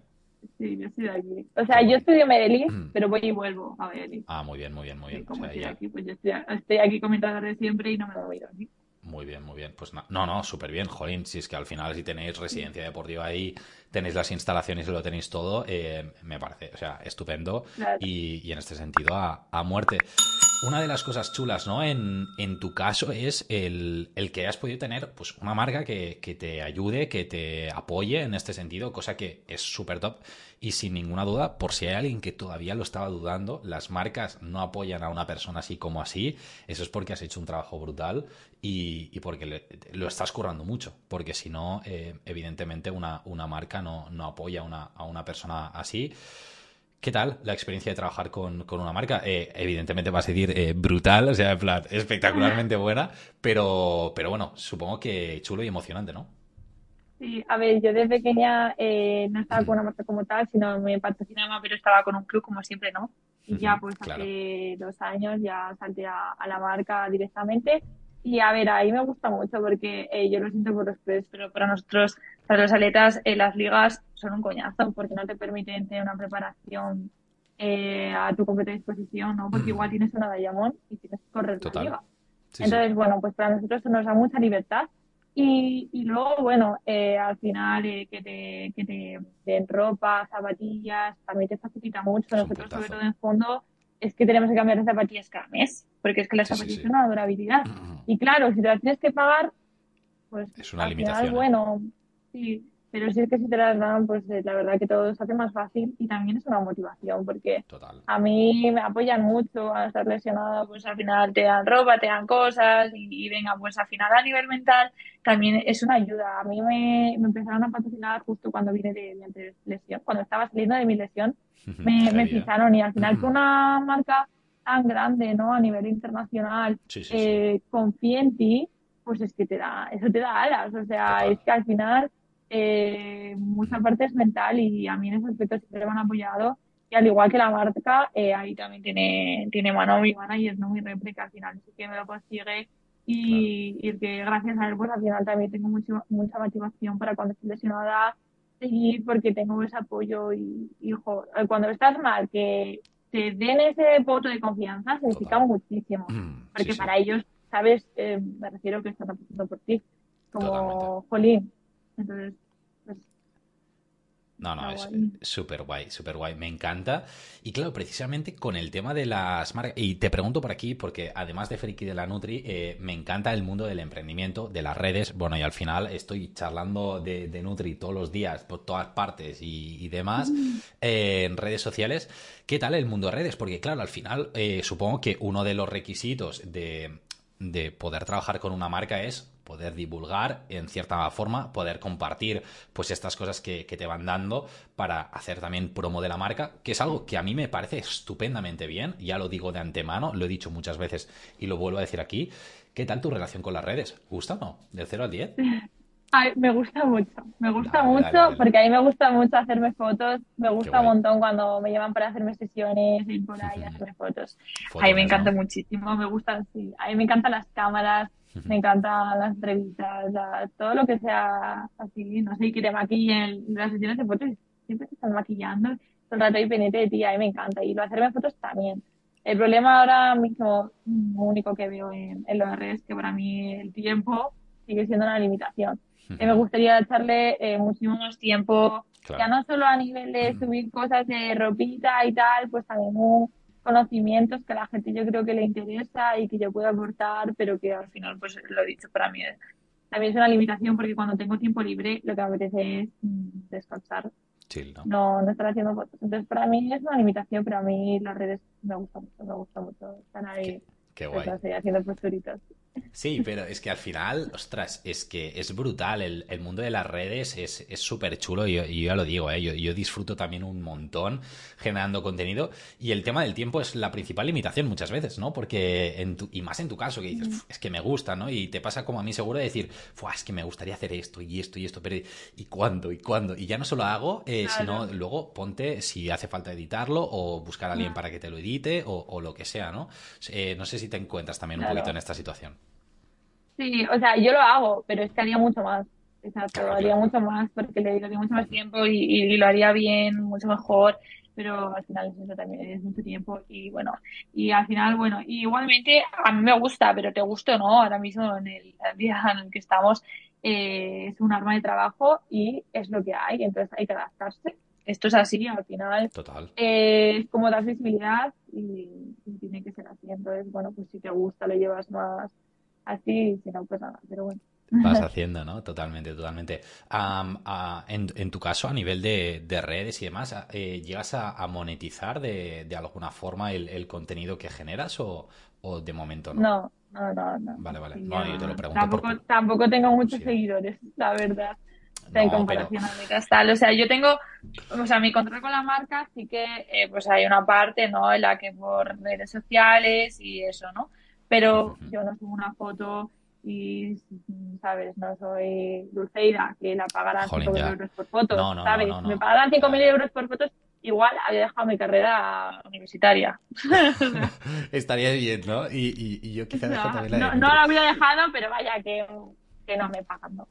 Sí, yo soy de aquí. O sea, yo estudio en Medellín, pero voy y vuelvo a Medellín. Ah, muy bien, muy bien, muy bien. como estoy aquí, pues yo estoy, estoy aquí comentando de siempre y no me voy a ir aquí. Muy bien, muy bien. Pues no, no, no súper bien, Jolín. Si es que al final, si tenéis residencia deportiva ahí, tenéis las instalaciones y lo tenéis todo, eh, me parece, o sea, estupendo. Y, y, en este sentido, a, a muerte. Una de las cosas chulas, ¿no? En, en tu caso es el, el, que has podido tener pues, una marca que, que, te ayude, que te apoye en este sentido, cosa que es súper top. Y sin ninguna duda, por si hay alguien que todavía lo estaba dudando, las marcas no apoyan a una persona así como así. Eso es porque has hecho un trabajo brutal y, y porque lo estás currando mucho. Porque si no, eh, evidentemente una, una marca no, no apoya una, a una persona así. ¿Qué tal la experiencia de trabajar con, una marca? Eh, evidentemente vas a decir eh, brutal, o sea, en plan, espectacularmente buena, pero, pero bueno, supongo que chulo y emocionante, ¿no? Sí, a ver, yo desde pequeña eh, no estaba con una marca como tal, sino me patrocinaba, pero estaba con un club como siempre, ¿no? Y ya pues hace dos años ya salté a, la marca directamente. Y a ver, ahí me gusta mucho porque yo lo siento por los pero para nosotros, para los atletas, las ligas son un coñazo porque no te permiten tener una preparación eh, a tu completa disposición, ¿no? Porque igual tienes una Diamond y tienes que correr Total. la liga. Entonces, bueno, pues para nosotros eso nos da mucha libertad. Y, y luego, bueno, eh, al final eh, que, te, que te den ropa, zapatillas, también te facilita mucho. Nosotros, sobre todo en fondo, es que tenemos que cambiar de zapatillas cada mes, porque es que las zapatillas tienen una durabilidad. Y claro, si te las tienes que pagar, pues es una limitación. bueno, sí, pero sí es que si te las dan, pues eh, la verdad que todo se hace más fácil y también es una motivación, porque a mí me apoyan mucho a estar lesionada, pues al final te dan ropa, te dan cosas y, venga, pues al final a nivel mental también es una ayuda. A mí me, empezaron a patrocinar justo cuando vine de mi lesión, cuando estaba saliendo de mi lesión, me, me fijaron y al final que una marca tan grande, ¿no? A nivel internacional, eh, confía en ti, pues es que te da, eso te da alas, o sea, es que al final eh, mucha parte es mental y a mí en ese aspecto siempre me han apoyado. Y al igual que la marca, eh, ahí también tiene, tiene mano mi es ¿no? Mi réplica al final sí que me lo consigue y, y, que gracias a él, pues al final también tengo mucho, mucha motivación para cuando estoy lesionada seguir porque tengo ese apoyo y, hijo, cuando estás mal, que te den ese voto de confianza significa muchísimo. Mm, porque para ellos, sabes, eh, me refiero que están apostando por ti. Como, Jolín, entonces, no, no, es súper guay, súper guay, me encanta. Y claro, precisamente con el tema de las marcas, y te pregunto por aquí, porque además de Friki de la Nutri, eh, me encanta el mundo del emprendimiento, de las redes. Bueno, y al final estoy charlando de, Nutri todos los días, por todas partes y, demás, mm. eh, en redes sociales. ¿Qué tal el mundo de redes? Porque claro, al final eh, supongo que uno de los requisitos de, de poder trabajar con una marca es poder divulgar en cierta forma, poder compartir pues estas cosas que, te van dando para hacer también promo de la marca, que es algo que a mí me parece estupendamente bien, ya lo digo de antemano, lo he dicho muchas veces y lo vuelvo a decir aquí. ¿Qué tal tu relación con las redes? ¿Gusta o no? ¿Del 0 al 10? me gusta mucho, me gusta mucho porque a mí me gusta mucho hacerme fotos, me gusta un montón cuando me llevan para hacerme sesiones, ir por ahí a hacerme fotos. A mí me encanta muchísimo, me gusta, sí, a mí me encantan las cámaras, me encantan las entrevistas, todo lo que sea así, no sé, que te maquillen. Las sesiones de fotos siempre te están maquillando, todo el rato ahí pendiente de ti, a mí me encanta. Y lo hacerme fotos también. El problema ahora mismo, lo único que veo en, en los redes, es que para mí el tiempo sigue siendo una limitación. Y me gustaría echarle eh, muchísimo más tiempo, ya no solo a nivel de subir cosas de ropita y tal, pues también un conocimientos que a la gente yo creo que le interesa y que yo puedo aportar, pero que al final, pues lo he dicho, para mí también es una limitación porque cuando tengo tiempo libre lo que me apetece es mm, descansar. ¿no? no, estar haciendo fotos. Entonces, para mí es una limitación, pero a mí las redes me gustan mucho, me gusta mucho estar ahí. Qué, guay. haciendo posturitas. Sí, pero es que al final, ostras, es que es brutal. El, el mundo de las redes es súper chulo y yo, ya lo digo, ¿eh? yo, yo, disfruto también un montón generando contenido. Y el tema del tiempo es la principal limitación muchas veces, ¿no? Porque, en tu, y más en tu caso, que dices, es que me gusta, ¿no? Y te pasa como a mí seguro de decir, es que me gustaría hacer esto y esto y esto, pero ¿y cuándo? ¿Y cuándo? Y ya no solo hago, eh, sino luego ponte si hace falta editarlo o buscar a alguien para que te lo edite o, lo que sea, ¿no? Eh, no sé si te encuentras también un poquito en esta situación. Sí, o sea, yo lo hago, pero es que haría mucho más. Exacto, haría mucho más porque le dedicaría mucho más tiempo y, lo haría bien, mucho mejor, pero al final eso también es mucho tiempo y bueno, y al final, bueno, igualmente a mí me gusta, pero te gusta o no, ahora mismo en el, día en el que estamos eh, es un arma de trabajo y es lo que hay, entonces hay que adaptarse. Esto es así, al final Total. Eh, es como dar visibilidad y, y tiene que ser así. Entonces, bueno, pues si te gusta, lo llevas más así, no, pues nada, pero bueno. Vas haciendo, ¿no? Totalmente, totalmente. en, tu caso, a nivel de, redes y demás, eh, ¿llegas a, monetizar de, alguna forma el, contenido que generas o, de momento no? No, no, no. Vale, vale. No, yo te lo pregunto. Tampoco, tampoco tengo muchos seguidores, la verdad. en comparación a mi tal. O sea, yo tengo, o sea, mi contrato con la marca sí que, eh, pues hay una parte, ¿no? En la que por redes sociales y eso, ¿no? Pero yo no subo una foto y, ¿sabes? No soy Dulceida, que la pagarán 5.000 euros por foto, ¿sabes? Me pagarán 5.000 euros por fotos, igual había dejado mi carrera universitaria. Estaría bien, ¿no? Y, y, yo quizá no, también la No, no la había dejado, pero vaya que, que no me pagan, ¿no?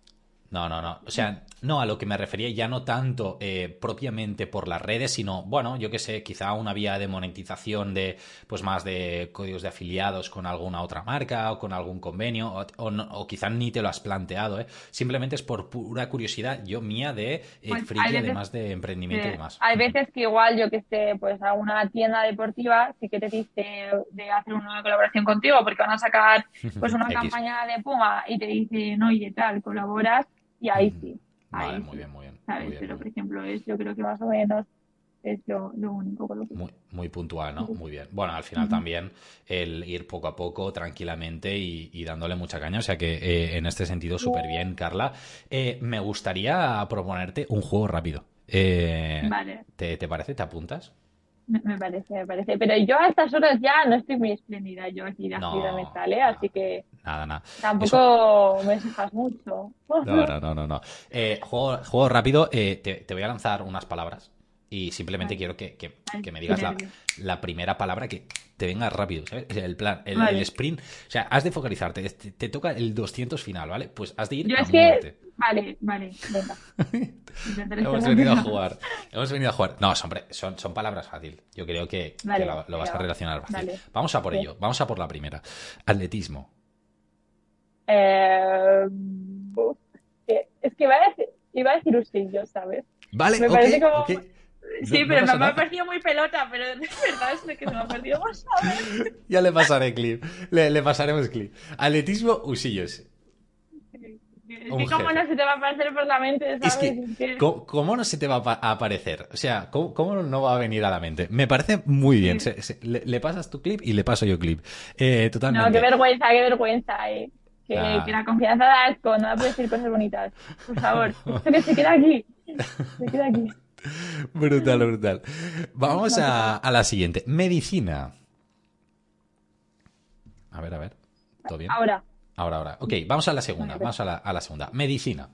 No, no, no. O sea, no, a lo que me refería ya no tanto eh, propiamente por las redes, sino, bueno, yo qué sé, quizá una vía de monetización de, pues más de códigos de afiliados con alguna otra marca o con algún convenio, o, o, quizá ni te lo has planteado, ¿eh? Simplemente es por pura curiosidad yo mía de eh, pues friki, además de emprendimiento y demás. Hay veces que igual, yo que sé, pues a una tienda deportiva sí que te dice de hacer una colaboración contigo porque van a sacar pues una campaña de Puma y te dicen, oye, tal, colaboras y ahí sí. vale, muy bien, muy bien. Pero, por ejemplo, es, yo creo que más o menos es lo, único con lo que... Muy, muy puntual, ¿no? Muy bien. Bueno, al final también el ir poco a poco, tranquilamente y, dándole mucha caña. O sea que eh, en este sentido, súper bien, Carla. Eh, me gustaría proponerte un juego rápido. Eh, vale. ¿te, ¿Te parece? ¿Te apuntas? Me, parece, me parece. Pero yo a estas horas ya no estoy muy espléndida yo aquí de no, mental, ¿eh? Así que. Nada, nada. Tampoco me dejas mucho. No, no, no, no. Eh, juego, juego, rápido. Eh, te, te, voy a lanzar unas palabras. Y simplemente quiero que, que, que me digas la, la, primera palabra que te venga rápido, ¿sabes? El plan, el, el sprint. O sea, has de focalizarte. Te, toca el 200 final, ¿vale? Pues has de ir a muerte. Vale, vale, venga. Hemos venido a jugar. Hemos venido a jugar. No, hombre, son, son palabras fáciles. Yo creo que, lo, vas a relacionar fácil. Vamos a por ello. Vamos a por la primera. Atletismo. Eh, es que iba a decir, iba a decir ¿sabes? Vale, me parece como... Sí, pero no, me ha parecido muy pelota, pero de verdad es que se me ha perdido más Ya le pasaré clip. Le, le pasaremos clip. Atletismo, Usillos. Es que cómo no se te va a aparecer por la mente, ¿sabes? Es que, ¿cómo, no se te va a aparecer? O sea, ¿cómo, no va a venir a la mente? Me parece muy bien. le, pasas tu clip y le paso yo clip. Eh, totalmente. No, qué vergüenza, qué vergüenza, eh. Que, que la confianza da asco, no puedes decir cosas bonitas. Por favor, esto que se queda aquí. Se queda aquí. Brutal, brutal. Vamos a, la siguiente. Medicina. A ver, a ver. ¿Todo bien? Ahora. Ahora, ahora. Ok, vamos a la segunda. Vamos a la, segunda. Medicina.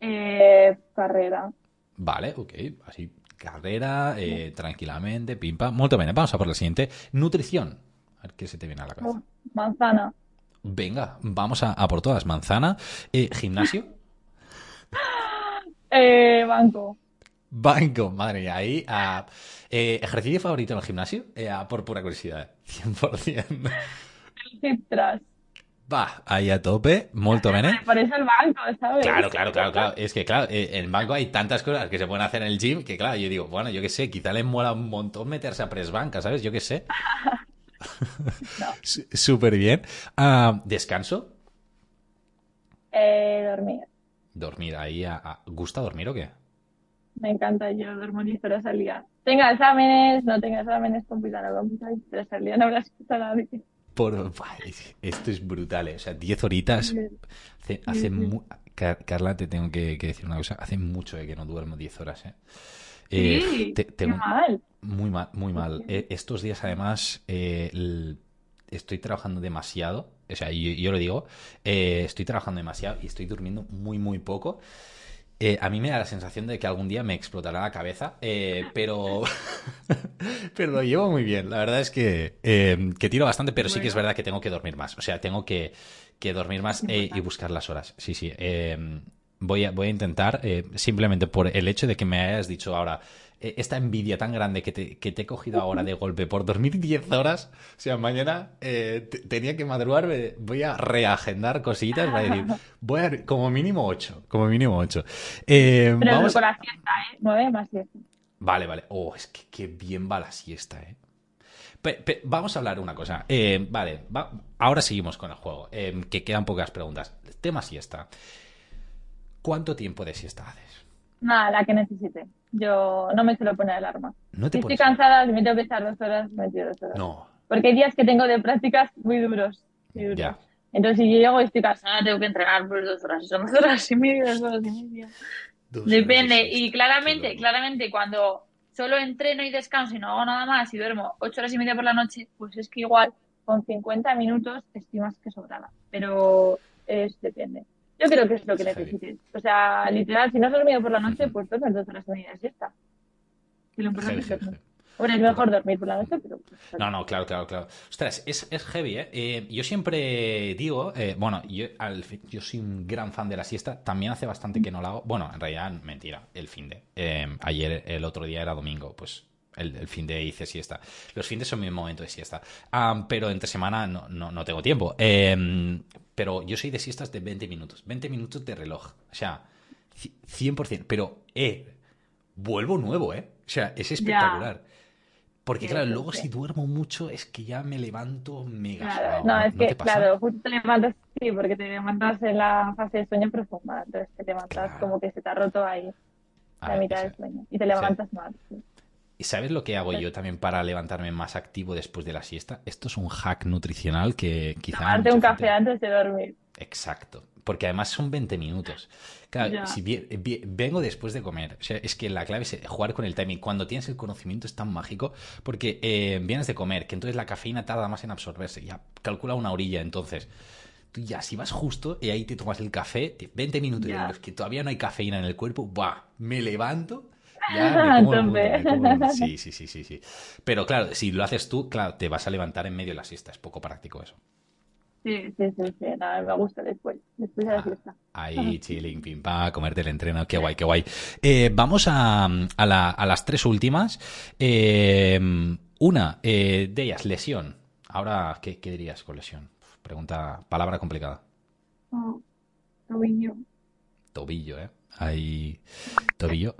Eh, carrera. Vale, ok. Así, carrera, eh, tranquilamente, pimpa. Muy bien. Vamos a por la siguiente. Nutrición. A ver qué se te viene a la cabeza. manzana. Venga, vamos a, por todas. Manzana. Eh, gimnasio. banco. Banco, madre mía, ahí. Eh, ¿Ejercicio favorito en el gimnasio? Eh, por pura curiosidad, 100%. El Va, ahí a tope, molto bene. Por eso el banco, ¿sabes? Claro, claro, claro, claro. Es que, claro, eh, en el banco hay tantas cosas que se pueden hacer en el gym que, claro, yo digo, bueno, yo qué sé, quizá le mola un montón meterse a press banca, ¿sabes? Yo qué sé. Súper bien. Ah, ¿Descanso? Eh, dormir. Dormir, ahí. A, ¿Gusta dormir o qué? Me encanta, yo duermo 10 horas al día. Tenga exámenes, no tenga exámenes, compita no compita, 10 horas al día, no habrás escuchado a nadie. por... Esto es brutal, ¿eh? O sea, 10 horitas. Hace, hace Carla, te tengo que, decir una cosa. Hace mucho que no duermo 10 horas, ¿eh? eh te, mal. Muy mal, muy mal. Eh, estos días, además, eh, estoy trabajando demasiado. O sea, yo, yo lo digo, estoy trabajando demasiado y estoy durmiendo muy, muy poco. Eh, a mí me da la sensación de que algún día me explotará la cabeza, eh, pero, pero lo llevo muy bien. La verdad es que, eh, que tiro bastante, pero sí que es verdad que tengo que dormir más. O sea, tengo que, que dormir más y buscar las horas. Sí, sí. voy, a, voy a intentar, simplemente por el hecho de que me hayas dicho ahora, esta envidia tan grande que te, que te, he cogido ahora de golpe por dormir 10 horas, o sea, mañana eh, tenía que madrugar, voy a reagendar cositas, voy a decir, voy a, como mínimo 8, como mínimo 8. Eh, Pero vamos... con la siesta, ¿eh? 9 más siesta. Vale, vale. Oh, es que qué bien va la siesta, ¿eh? vamos a hablar una cosa. vale, ahora seguimos con el juego, que quedan pocas preguntas. Tema siesta. ¿Cuánto tiempo de siesta haces? Nada, la que necesite. Yo no me suelo poner alarma. si estoy cansada, si me tengo que estar dos horas, me tiro dos horas. No. Porque hay días que tengo de prácticas muy duros. Ya. Entonces, si yo llego y estoy cansada, tengo que entrenar por dos horas. Son dos horas y media, dos horas y media. Depende. Y claramente, claramente, cuando solo entreno y descanso y no hago nada más y duermo ocho horas y media por la noche, pues es que igual con 50 minutos estoy más que sobrada. Pero es, depende. Yo creo que es lo que necesites. O sea, literal, si no has dormido por la noche, pues duermes dos horas de siesta. Y lo importante es dormir. Bueno, es mejor dormir por la noche, pero... Pues, no, no, claro, claro, claro. Ostras, es, es heavy, ¿eh? ¿eh? Yo siempre digo, eh, bueno, yo, al, yo soy un gran fan de la siesta, también hace bastante que no la hago. Bueno, en realidad, mentira, el fin de. Eh, ayer, el otro día era domingo, pues el, fin de hice siesta. Los fines son mi momento de siesta. pero entre semana no, no, no tengo tiempo. Em, pero yo soy de siestas de 20 minutos. 20 minutos de reloj. O sea, 100%. Pero, eh, vuelvo nuevo, ¿eh? O sea, es espectacular. Porque, claro, luego si duermo mucho es que ya me levanto mega claro, No, es que, claro, justo te levantas, sí, porque te levantas en la fase de sueño profunda. Entonces te levantas como que se te ha roto ahí la mitad del sueño. Y te levantas más. ¿Y sabes lo que hago yo también para levantarme más activo después de la siesta? Esto es un hack nutricional que quizá... Tomarte un café antes de dormir. Exacto. Porque además son 20 minutos. Claro, si vengo después de comer. O sea, es que la clave es jugar con el timing. Cuando tienes el conocimiento es tan mágico porque eh, vienes de comer, que entonces la cafeína tarda más en absorberse. Ya calcula una orilla, entonces tú ya si vas justo y ahí te tomas el café, 20 minutos en los que todavía no hay cafeína en el cuerpo, ¡buah! Me levanto Sí, sí, sí, sí, sí. Pero claro, si lo haces tú, claro, te vas a levantar en medio de la siesta. Es poco práctico eso. Sí, sí, sí, sí. Nada, me gusta después, después de la ah, siesta. ahí, chilling, pim, pa, comerte el entreno. Qué guay, qué guay. Eh, vamos a, a, la, a, las tres últimas. Eh, una eh, de ellas, lesión. Ahora, ¿qué, ¿qué, dirías con lesión? Pregunta, palabra complicada. Oh, tobillo. Tobillo, ¿eh? Ahí, tobillo.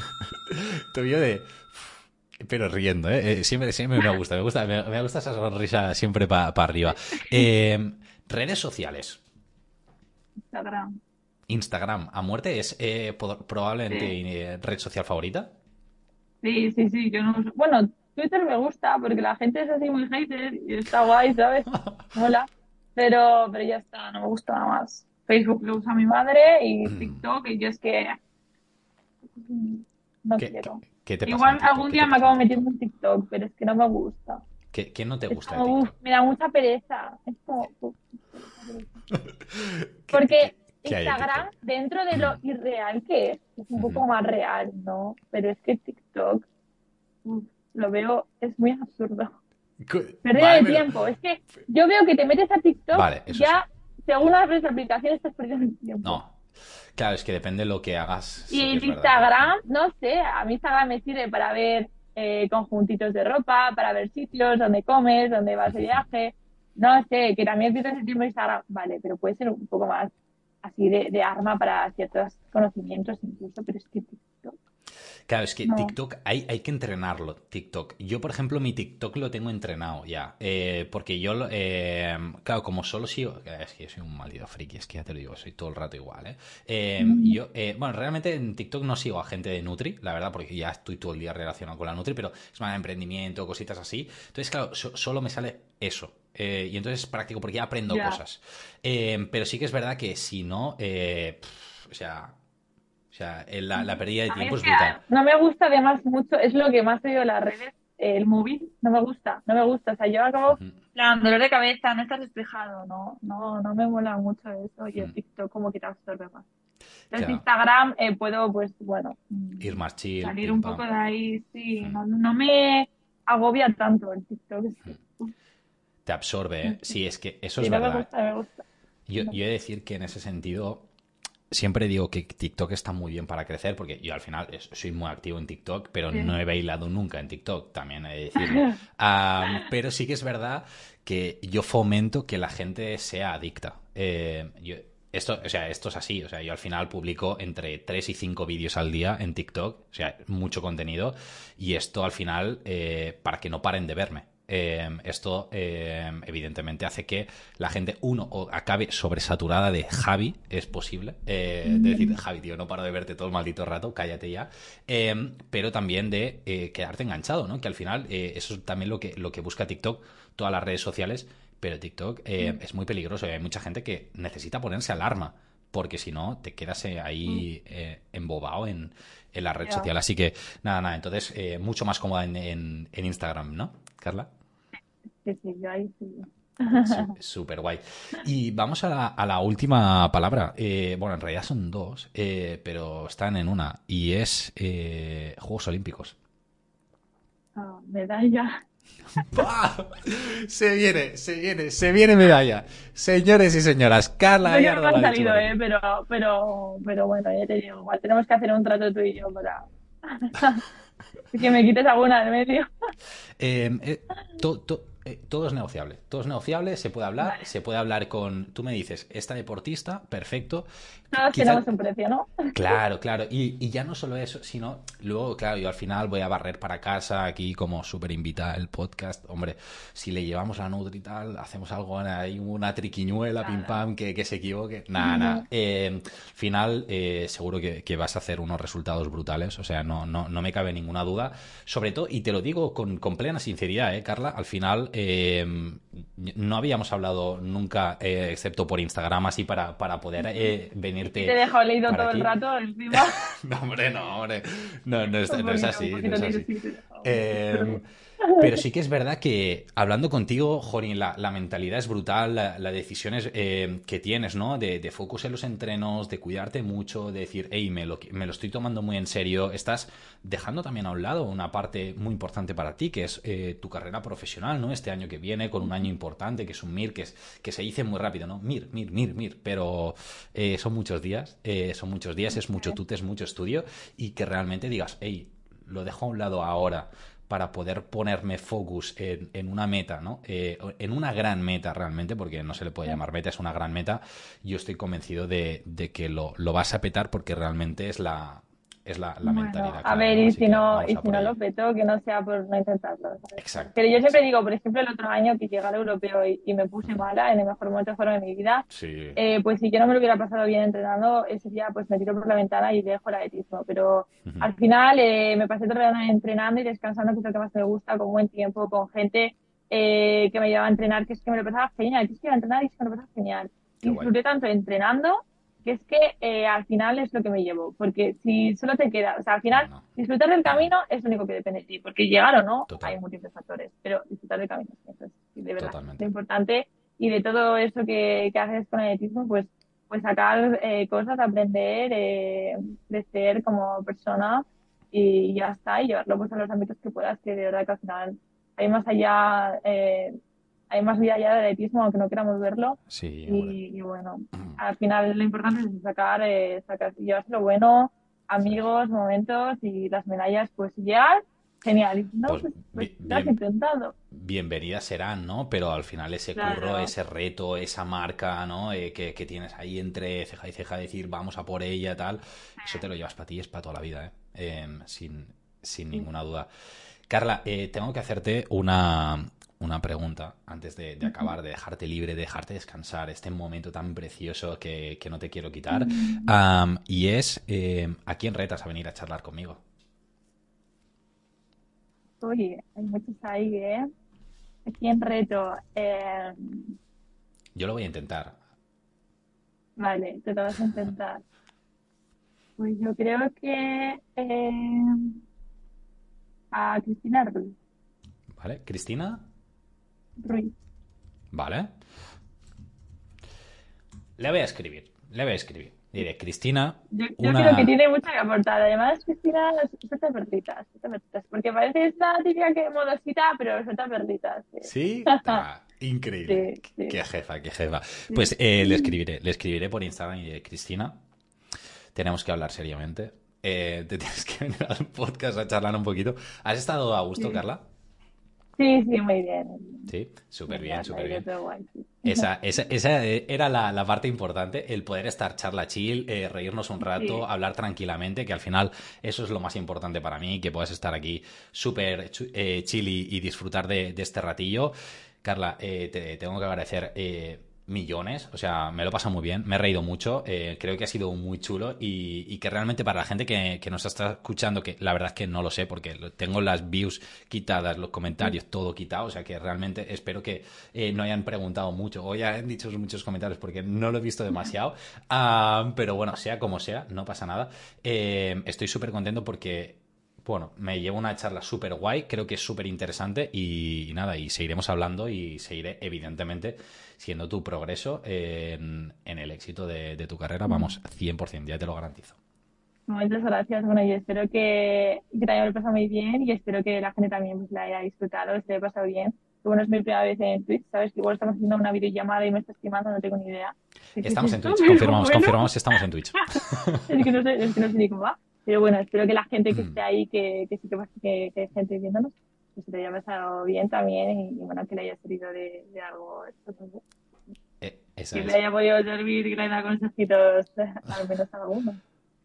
Tobillo de... Pero riendo, ¿eh? ¿eh? Siempre, siempre me gusta, me gusta, me, gusta esa sonrisa siempre para arriba. Eh, redes sociales. Instagram. Instagram, a muerte, es eh, probablemente red social favorita. Sí, sí, sí. Yo no... Bueno, Twitter me gusta porque la gente es así muy hater y está guay, ¿sabes? Hola. Pero, pero ya está, no me gusta nada más. Facebook lo usa mi madre y mm. TikTok y yo es que no quiero. Igual algún día me acabo metiendo en TikTok, pero es que no me gusta. ¿Qué, qué no te gusta? me da mucha pereza. Es como, Porque Instagram, dentro de lo irreal que es, es un poco más real, ¿no? Pero es que TikTok, lo veo, es muy absurdo. Pérdida de tiempo. Es que yo veo que te metes a TikTok, ya, según las aplicaciones, estás perdiendo el tiempo. No, Claro, es que depende de lo que hagas. Y Instagram, no sé, a mí Instagram me sirve para ver eh, conjuntitos de ropa, para ver sitios donde comes, donde vas de viaje. No sé, que también el tiempo en Instagram, vale, pero puede ser un poco más así de, arma para ciertos conocimientos incluso, pero es que. Claro, es que TikTok hay, hay que entrenarlo, TikTok. Yo, por ejemplo, mi TikTok lo tengo entrenado ya. Eh, porque yo, eh, claro, como solo sigo... Es que yo soy un maldito friki, es que ya te lo digo, soy todo el rato igual, ¿eh? eh yo, bueno, realmente en TikTok no sigo a gente de Nutri, la verdad, porque ya estoy todo el día relacionado con la Nutri, pero es más emprendimiento, cositas así. Entonces, claro, solo me sale eso. y entonces es práctico porque ya aprendo cosas. pero sí que es verdad que si no, o sea, o sea, la, pérdida de tiempo es, brutal. No me gusta además mucho, es lo que más odio de las redes, el móvil, no me gusta, no me gusta. O sea, yo acabo, plan, dolor de cabeza, no estás despejado, no, no, no me mola mucho eso y el TikTok como que te absorbe más. Entonces Instagram eh, puedo, pues, bueno, mm, ir más chill, salir un poco de ahí, sí, no, no, me agobia tanto el TikTok. Te absorbe, ¿eh? Sí, es que eso es verdad. Me gusta, me gusta. Yo, yo he de decir que en ese sentido siempre digo que TikTok está muy bien para crecer, porque yo al final soy muy activo en TikTok, pero no he bailado nunca en TikTok, también he de decirlo. pero sí que es verdad que yo fomento que la gente sea adicta. Eh, esto, o sea, esto es así. O sea, yo al final publico entre 3 y 5 vídeos al día en TikTok. O sea, mucho contenido. Y esto al final, eh, para que no paren de verme. Em, esto em, evidentemente hace que la gente, uno, acabe sobresaturada de Javi, es posible, eh, de decir, Javi, tío, no paro de verte todo el maldito rato, cállate ya, em, pero también de eh, quedarte enganchado, ¿no? Que al final eh, eso es también lo que, lo que busca TikTok, todas las redes sociales, pero TikTok es muy peligroso y hay mucha gente que necesita ponerse alarma porque si no te quedas ahí embobado en, la red social. Así que nada, nada, entonces mucho más cómoda en, en Instagram, ¿no, Carla? Sí, sí, yo ahí sí. Súper guay. Y vamos a la, última palabra. Eh, bueno, en realidad son dos, eh, pero están en una. Y es eh, Juegos Olímpicos. Oh, medalla. Se viene, se viene, se viene medalla. Señores y señoras, Carla no, no ha salido, eh, pero, pero, pero bueno, ya te digo, igual tenemos que hacer un trato tú y yo para que me quites alguna de medio. eh, eh, todo es negociable. Todo es negociable, se puede hablar, se puede hablar con. Tú me dices, esta deportista, perfecto. Todos tenemos un precio, ¿no? Claro, claro. Y, ya no solo eso, sino luego, claro, yo al final voy a barrer para casa aquí como súper invita el podcast. Hombre, si le llevamos a Nutri y tal, hacemos algo ahí, una triquiñuela, pim pam, que, se equivoque. Nada, nada. Eh, al final, eh, seguro que, vas a hacer unos resultados brutales. O sea, no, no, no me cabe ninguna duda. Sobre todo, y te lo digo con, con plena sinceridad, ¿eh, Carla? Al final eh, no habíamos hablado nunca, eh, excepto por Instagram, así para, para poder eh, venirte. Te he dejado leído todo el rato encima. no, hombre, no, hombre. No, no, es, así. No es así. Pero sí que es verdad que hablando contigo, Jorin, la, mentalidad es brutal, la, decisión eh, que tienes, ¿no? De, de, focus en los entrenos, de cuidarte mucho, de decir, hey, me lo, me lo estoy tomando muy en serio. Estás dejando también a un lado una parte muy importante para ti, que es eh, tu carrera profesional, ¿no? Este año que viene, con un año importante, que es un MIR, que, es, que se dice muy rápido, ¿no? MIR, MIR, MIR, MIR. Pero eh, son muchos días, son muchos días, es mucho tute, es mucho estudio, y que realmente digas, hey, lo dejo a un lado ahora para poder ponerme focus en, una meta, ¿no? Eh, en una gran meta realmente, porque no se le puede llamar meta, es una gran meta, yo estoy convencido de, que lo, lo, vas a petar porque realmente es la, es la, mentalidad. A ver, y si no, y si no lo peto, que no sea por no intentarlo. Exacto. Pero yo siempre digo, por ejemplo, el otro año que llegué al europeo y, me puse mala en el mejor momento de mi vida, eh, pues si yo no me lo hubiera pasado bien entrenando, ese día pues me tiro por la ventana y dejo el atletismo. Pero al final eh, me pasé todo el día entrenando y descansando, que es lo que más me gusta, con buen tiempo, con gente eh, que me llevaba a entrenar, que es que me lo pasaba genial, que es que iba a entrenar y es que me lo pasaba genial. Disfruté tanto entrenando que es que eh, al final es lo que me llevo, porque si solo te queda, o sea, al final disfrutar del camino es lo único que depende de ti, porque llegar o no hay múltiples factores, pero disfrutar del camino, eso es de verdad lo importante y de todo eso que, que haces con el atletismo, pues, pues sacar eh, cosas, aprender, eh, crecer como persona y ya está, y llevarlo pues a los ámbitos que puedas, que de verdad que al final hay más allá eh, hay más vida allá del atletismo, aunque no queramos verlo. Sí, y, bueno, mm. al final lo importante es sacar, eh, sacar llevarse lo bueno, amigos, momentos y las medallas, pues ya genial. ¿no? Pues, pues, pues has intentado. Bienvenidas serán, ¿no? Pero al final ese curro, ese reto, esa marca, ¿no? Eh, que, tienes ahí entre ceja y ceja, decir vamos a por ella, tal, eso te lo llevas para ti, es para toda la vida, ¿eh? em, sin, sin ninguna duda. Carla, eh, tengo que hacerte una, una pregunta antes de, acabar, de dejarte libre, de dejarte descansar, este momento tan precioso que, no te quiero quitar. y es, em, ¿a quién retas a venir a charlar conmigo? Uy, hay muchos ahí, ¿eh? ¿A quién reto? Em, Yo lo voy a intentar. Vale, te lo vas a intentar. Pues yo creo que em, a Cristina Ruiz. Vale, Cristina Ruiz. Vale. Le voy a escribir, le voy a escribir. Diré, Cristina. Yo, creo que tiene mucho que aportar. Además, Cristina suelta perditas. Porque parece esta típica que modosita, pero suelta perditas. Sí. increíble. Qué jefa, qué jefa. Pues eh, le escribiré, le escribiré por Instagram y diré, Cristina, tenemos que hablar seriamente. Eh, te tienes que venir al podcast a charlar un poquito. ¿Has estado a gusto, Carla? Sí, sí, muy bien. Sí, súper bien, súper bien. Esa, esa, esa, era la, la, parte importante, el poder estar charla chill, eh, reírnos un rato, hablar tranquilamente, que al final eso es lo más importante para mí, que puedas estar aquí súper eh, chill y, disfrutar de, de, este ratillo. Carla, eh, te tengo que agradecer millones, o sea, me lo he pasado muy bien, me he reído mucho, eh, creo que ha sido muy chulo y, que realmente para la gente que, nos está escuchando, que la verdad es que no lo sé porque tengo las views quitadas, los comentarios, todo quitado, o sea que realmente espero que eh, no hayan preguntado mucho o ya han dicho muchos comentarios porque no lo he visto demasiado, ah, pero bueno, sea como sea, no pasa nada. Eh, estoy súper contento porque bueno, me llevo una charla súper guay, creo que es súper interesante y, nada, y seguiremos hablando y seguiré evidentemente siendo tu progreso en, el éxito de, tu carrera, vamos, 100%, ya te lo garantizo. Muchas gracias, bueno, y espero que, que te haya pasado muy bien y espero que la gente también pues, la haya disfrutado, se haya pasado bien. Bueno, es mi primera vez en Twitch, ¿sabes? Que igual estamos haciendo una videollamada y me estás quemando, no tengo ni idea. Estamos en Twitch, confirmamos, confirmamos, estamos en Twitch. es, que no sé, es que no sé ni cómo va. Pero bueno, espero que la gente que mm. esté ahí, que, que sí que, que, que hay gente viéndonos, que se te haya pasado bien también y, bueno, que le haya servido de, de algo. Eh, que le haya podido servir y que le haya consejitos, al menos a alguno.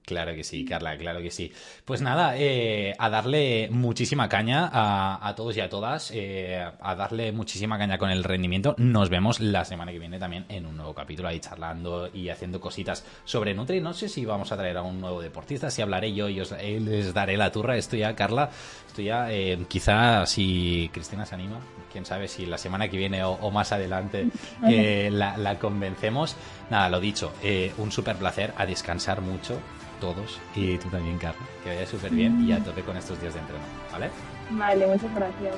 Claro que sí, Carla, claro que sí. Pues nada, eh, a darle muchísima caña a, todos y a todas, eh, a darle muchísima caña con el rendimiento. Nos vemos la semana que viene también en un nuevo capítulo ahí charlando y haciendo cositas sobre Nutri. No sé si vamos a traer a un nuevo deportista, si hablaré yo y os, eh, les daré la turra. Esto ya, Carla, esto ya, quizá si Cristina se anima, quién sabe si la semana que viene o, más adelante la, la, convencemos. Nada, lo dicho, un súper placer, a descansar mucho todos y tú también, Carla. Que vaya súper bien y a tope con estos días de entreno, ¿vale? Vale, muchas gracias.